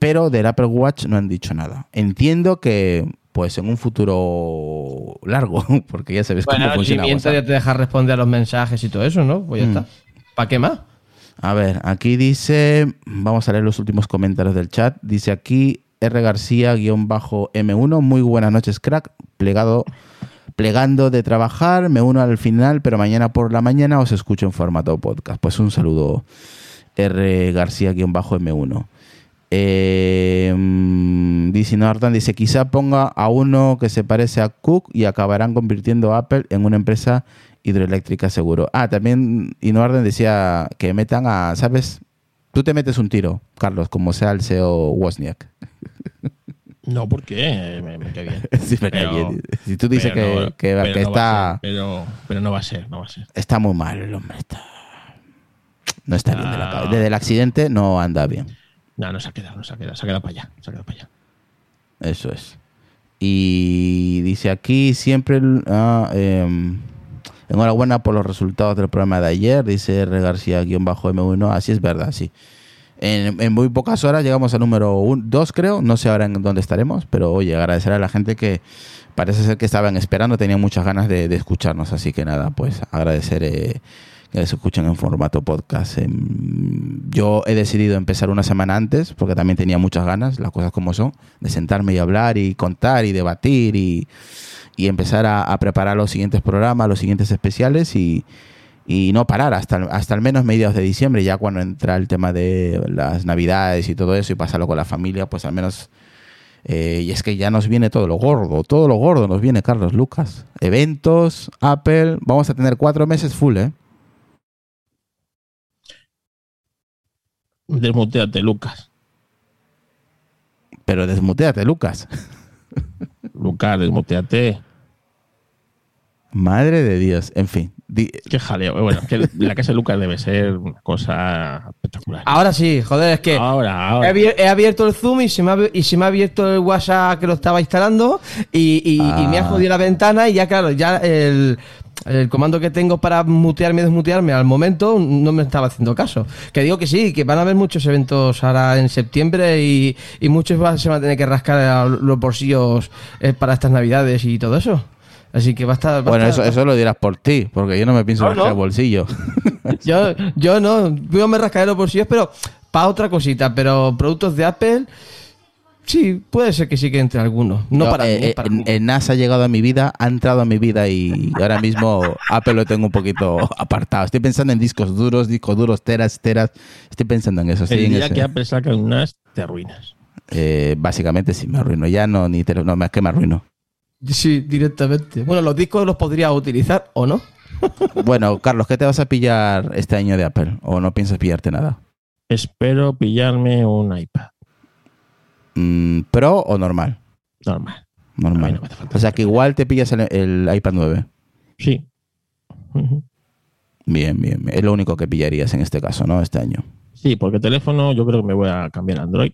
Pero del Apple Watch no han dicho nada. Entiendo que, pues en un futuro largo, porque ya sabes Bueno, cómo funciona WhatsApp. ya te deja responder a los mensajes y todo eso, ¿no? Pues ya Mm. está. ¿Para qué más? A ver, aquí dice, vamos a leer los últimos comentarios del chat. Dice aquí R García-M1, muy buenas noches, crack. Plegado, plegando de trabajar, me uno al final, pero mañana por la mañana os escucho en formato podcast. Pues un saludo, R García-M1. Eh, mm, dice Norton, dice, quizá ponga a uno que se parece a Cook y acabarán convirtiendo a Apple en una empresa hidroeléctrica seguro. Ah, también Inuarden decía que metan a, ¿sabes? Tú te metes un tiro, Carlos, como sea el CEO Wozniak. No, ¿por qué? Me, me cae bien. Sí, me cae Pero- bien. si tú dices que, no- que- pero que no va a está, ser, pero, pero no va a ser, no va a ser. está muy mal el hombre. Está, no está bien de la Ah. cabeza. Desde el accidente no anda bien. No, no se ha quedado, no se ha quedado, se ha quedado para allá, se ha quedado para allá. Eso es. Y dice aquí siempre ah, em, enhorabuena por los resultados del programa de ayer, dice R García-M1. Así es verdad, sí. En, muy pocas horas llegamos al número 2, creo. No sé ahora en dónde estaremos, pero oye, agradecer a la gente que parece ser que estaban esperando, tenían muchas ganas de, de escucharnos. Así que nada, pues agradecer eh, que se escuchen en formato podcast. Em, Yo he decidido empezar una semana antes, porque también tenía muchas ganas, las cosas como son, de sentarme y hablar y contar y debatir y, empezar a, preparar los siguientes programas, los siguientes especiales y, y no parar hasta, hasta al menos mediados de diciembre, ya cuando entra el tema de las navidades y todo eso y pasarlo con la familia, pues al menos... eh, y es que ya nos viene todo lo gordo, todo lo gordo nos viene, Carlos Lucas. Eventos, Apple, vamos a tener cuatro meses full, ¿eh? Desmuteate, Lucas. Pero desmuteate, Lucas. Lucas, desmuteate. Madre de Dios. En fin. di- Qué jaleo. Bueno, que la casa de Lucas debe ser una cosa espectacular. Ahora sí, joder, es que ahora, he, ahora. abier- he abierto el Zoom y se, me ha, y se me ha abierto el WhatsApp que lo estaba instalando y, y- y me ha Ah. jodido la ventana y ya, claro, ya el, el comando que tengo para mutearme y desmutearme al momento no me estaba haciendo caso. Que digo que sí, que van a haber muchos eventos ahora en septiembre y, y muchos va- se van a tener que rascar a los bolsillos eh, para estas navidades y todo eso. Así que va a estar... va a Bueno, eso, estar- eso lo dirás por ti, porque yo no me pienso No, rascar no. el bolsillo. Yo, yo no, yo me rascaré los bolsillos, pero para otra cosita. Pero productos de Apple, sí, puede ser que sí que entre algunos. No para eh, mí, eh, para en- mí. en NASA ha llegado a mi vida, ha entrado a mi vida y ahora mismo Apple lo tengo un poquito apartado. Estoy pensando en discos duros, discos duros, teras, teras. Estoy pensando en eso. Estoy El en día ese- que Apple saca unas, te arruinas. Eh, básicamente sí, me arruino. Ya no, ni te, no, más que me arruino. Sí, directamente. Bueno, los discos los podría utilizar o no. Bueno, Carlos, ¿qué te vas a pillar este año de Apple? ¿O no piensas pillarte nada? Espero pillarme un iPad. Mm, ¿Pro o normal? Normal. Normal. no O sea que igual te pillas el, el iPad 9. Sí. Bien, bien. Es lo único que pillarías en este caso, ¿no? Este año. Sí, porque teléfono yo creo que me voy a cambiar a Android.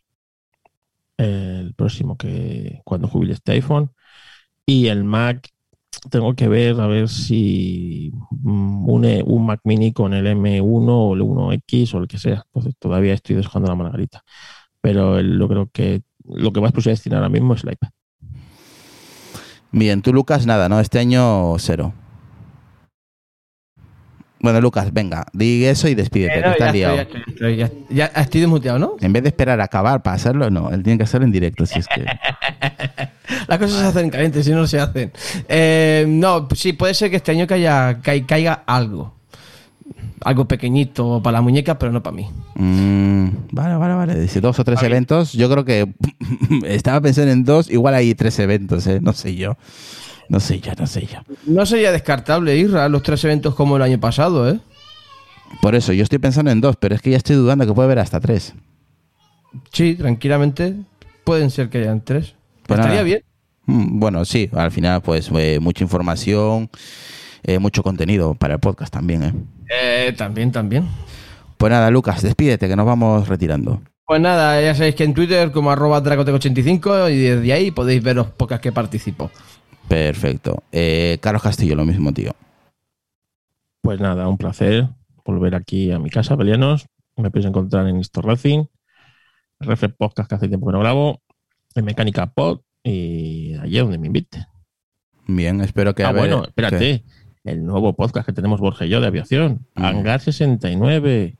El próximo que cuando jubile este iPhone. Y el Mac tengo que ver a ver si mm, une un Mac mini con el M1 o el 1X o el que sea. Entonces todavía estoy dejando la margarita. Pero yo creo que lo que más puse a destinar ahora mismo es el iPad. Bien, tú Lucas, nada, ¿no? Este año cero. Bueno, Lucas, venga, di eso y despídete, Eh, que no, estás ya, liado. estoy, ya, estoy, ya, ya estoy desmuteado, ¿no? En vez de esperar a acabar para hacerlo, no, él tiene que hacerlo en directo, si es que... Las cosas se hacen calientes, si no se hacen. Eh, no, sí, puede ser que este año caiga, cai- caiga algo. Algo pequeñito para la muñeca, pero no para mí. Mm, vale, vale, vale. Dice dos o tres eventos. Yo creo que estaba pensando en dos, igual hay tres eventos, ¿eh? No sé yo. No sé yo, no sé yo. No sería descartable, Isra, los tres eventos como el año pasado, ¿eh? Por eso, yo estoy pensando en dos, pero es que ya estoy dudando que puede haber hasta tres. Sí, tranquilamente. Pueden ser que hayan tres. Pues Estaría nada. bien. Mm, Bueno, sí, al final, pues eh, mucha información, eh, mucho contenido para el podcast también, ¿eh? Eh, también, también. Pues nada, Lucas, despídete, que nos vamos retirando. Pues nada, ya sabéis que en Twitter como arroba dracotec85 y desde ahí podéis ver los podcasts que participo. Perfecto. Eh, Carlos Castillo, lo mismo, tío. Pues nada, un placer volver aquí a mi casa, Belianos. Me podéis encontrar en Esto Racing, Podcast que hace tiempo que no grabo, en Mecánica Pod y allí donde me invite. Bien, espero que... ah, a ver- bueno, espérate. El nuevo podcast que tenemos Borja y yo de aviación, Mm. Hangar 69.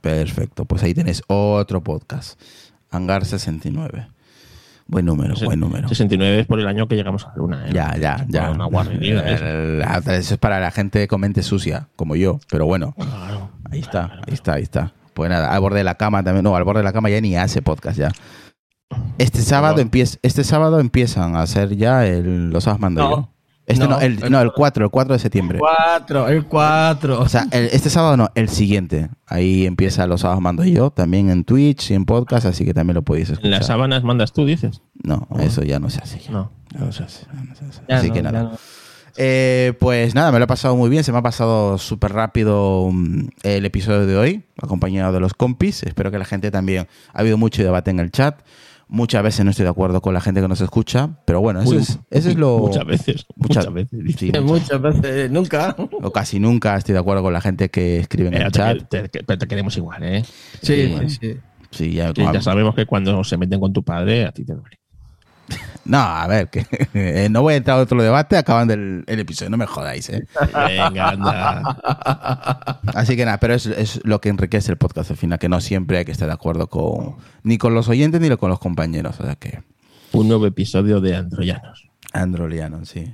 Perfecto, pues ahí tenéis otro podcast. Hangar 69. Buen número, buen número. 69 es por el año que llegamos a la luna. ¿eh? Ya, ya, ya. Una guarrería. eso. Es para la gente con mente sucia, como yo. Pero bueno, Claro. ahí está, ahí está, ahí está. Pues nada, al borde de la cama también. No, al borde de la cama ya ni hace podcast ya. Este sábado, empieza, este sábado empiezan a hacer ya el, los sábados mando No. Este no, No, el, el- no, el 4, el 4 de septiembre. Cuatro, el cuatro. O sea, el- este sábado no, el siguiente. Ahí empieza los sábados mando yo, también en Twitch y en podcast, así que también lo podéis escuchar. En las sábanas mandas tú, dices. No, eso ya no se hace. ya. No. Ya no se hace, no se hace. Así no, que nada. Eh, pues nada, me lo he pasado muy bien. Se me ha pasado súper rápido mm, el episodio de hoy, acompañado de los compis. Espero que la gente también. Ha habido mucho debate en el chat. Muchas veces no estoy de acuerdo con la gente que nos escucha, pero bueno, eso, Uy, es, eso es lo. Muchas veces. muchas- Muchas, veces. sí, muchas- Muchas veces, nunca. o casi nunca estoy de acuerdo con la gente que escribe en Eh, el te, chat. te- te- pero te queremos igual, ¿eh? Sí, Sí. sí, sí. Sí, ya, Que ya sabemos que cuando se meten con tu padre, a ti te duele. No, a ver, que eh, no voy a entrar a otro debate acabando el, el episodio, no me jodáis, ¿eh? Venga, anda. Así que nada, pero es, es lo que enriquece el podcast al final, que no siempre hay que estar de acuerdo con ni con los oyentes ni con los compañeros. O sea que, Un nuevo episodio de Androyanos. Androliano, sí.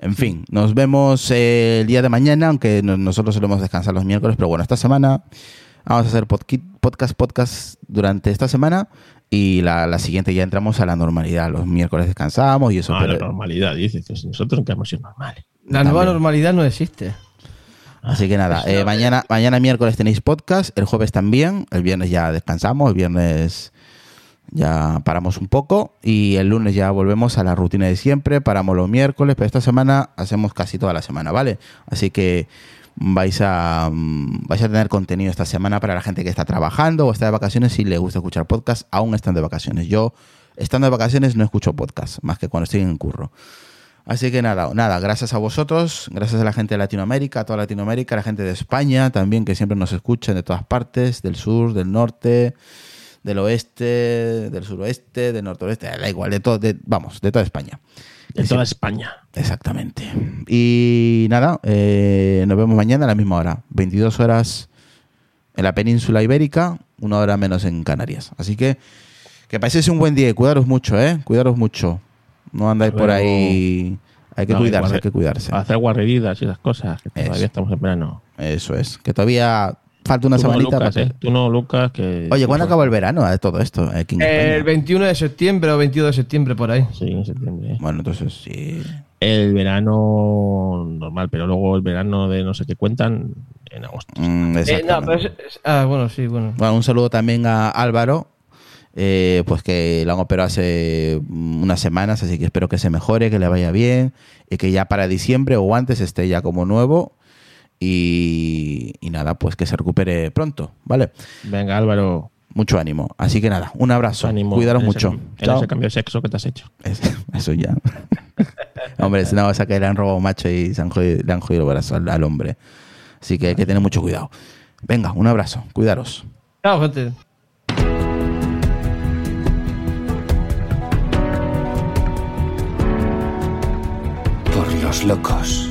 En fin, nos vemos eh, el día de mañana, aunque no- nosotros solemos descansar los miércoles, pero bueno, esta semana vamos a hacer podcast, podcast durante esta semana y la, la siguiente ya entramos a la normalidad. Los miércoles descansamos y eso. Ah, la pero- normalidad, dices. que Nosotros nunca hemos sido normales. La nueva normalidad no existe. Así que nada, eh, mañana, mañana miércoles tenéis podcast, el jueves también, el viernes ya descansamos, el viernes ya paramos un poco y el lunes ya volvemos a la rutina de siempre, paramos los miércoles, pero esta semana hacemos casi toda la semana, ¿vale? Así que vais a, mm, vais a tener contenido esta semana para la gente que está trabajando o está de vacaciones si le gusta escuchar podcast, aún están de vacaciones. Yo, estando de vacaciones, no escucho podcast, más que cuando estoy en curro. Así que nada, nada, gracias a vosotros, gracias a la gente de Latinoamérica, a toda Latinoamérica, a la gente de España también, que siempre nos escuchan de todas partes, del sur, del norte, del oeste, del suroeste, del noroeste, da igual, de todo, de- vamos, de toda España. De toda España. Exactamente. Y nada, eh, nos vemos mañana a la misma hora, 22 horas en la península ibérica, una hora menos en Canarias. Así que que paséis un buen día y cuidaros mucho, ¿eh? Cuidaros mucho. No andáis por ahí. Hay que No, cuidarse, hay que cuidarse. Hacer guarreridas y esas cosas. Que todavía estamos en verano. Eso es. Que todavía falta una Tú no, semanita. Lucas, para ¿eh? Tú no, Lucas, que... Oye, ¿cuándo tú- acaba el verano de todo esto? España? El 21 de septiembre o 22 de septiembre, por ahí. Sí, en septiembre. Bueno, entonces sí. El verano normal, pero luego el verano de no sé qué cuentan en agosto. Mm, Eh, no, pero es- es- ah, bueno, sí, bueno. Bueno, un saludo también a Álvaro, eh, pues que lo han operado hace unas semanas, así que espero que se mejore, que le vaya bien y que ya para diciembre o antes esté ya como nuevo y, y nada, pues que se recupere pronto, ¿vale? Venga, Álvaro, Mucho ánimo. Así que nada, un abrazo. ánimo. Cuidaros en mucho. Ese, en Chao. ese cambio de sexo que te has hecho. Es- Eso ya. hombre, si no vas a que le han robado macho y se han jodido- le han jodido el brazo al, al hombre. Así que hay que tener mucho cuidado. Venga, un abrazo. Cuidaros. Chao, gente. Por los locos.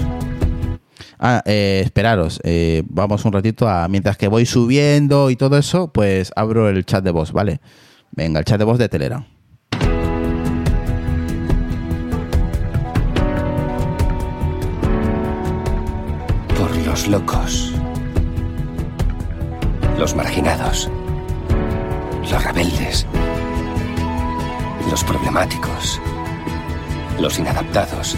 Ah, eh, esperaros, eh, vamos un ratito a. Mientras que voy subiendo y todo eso, pues abro el chat de voz, ¿vale? Venga, el chat de voz de Telegram. Por los locos. Los marginados. Los rebeldes. Los problemáticos. Los inadaptados.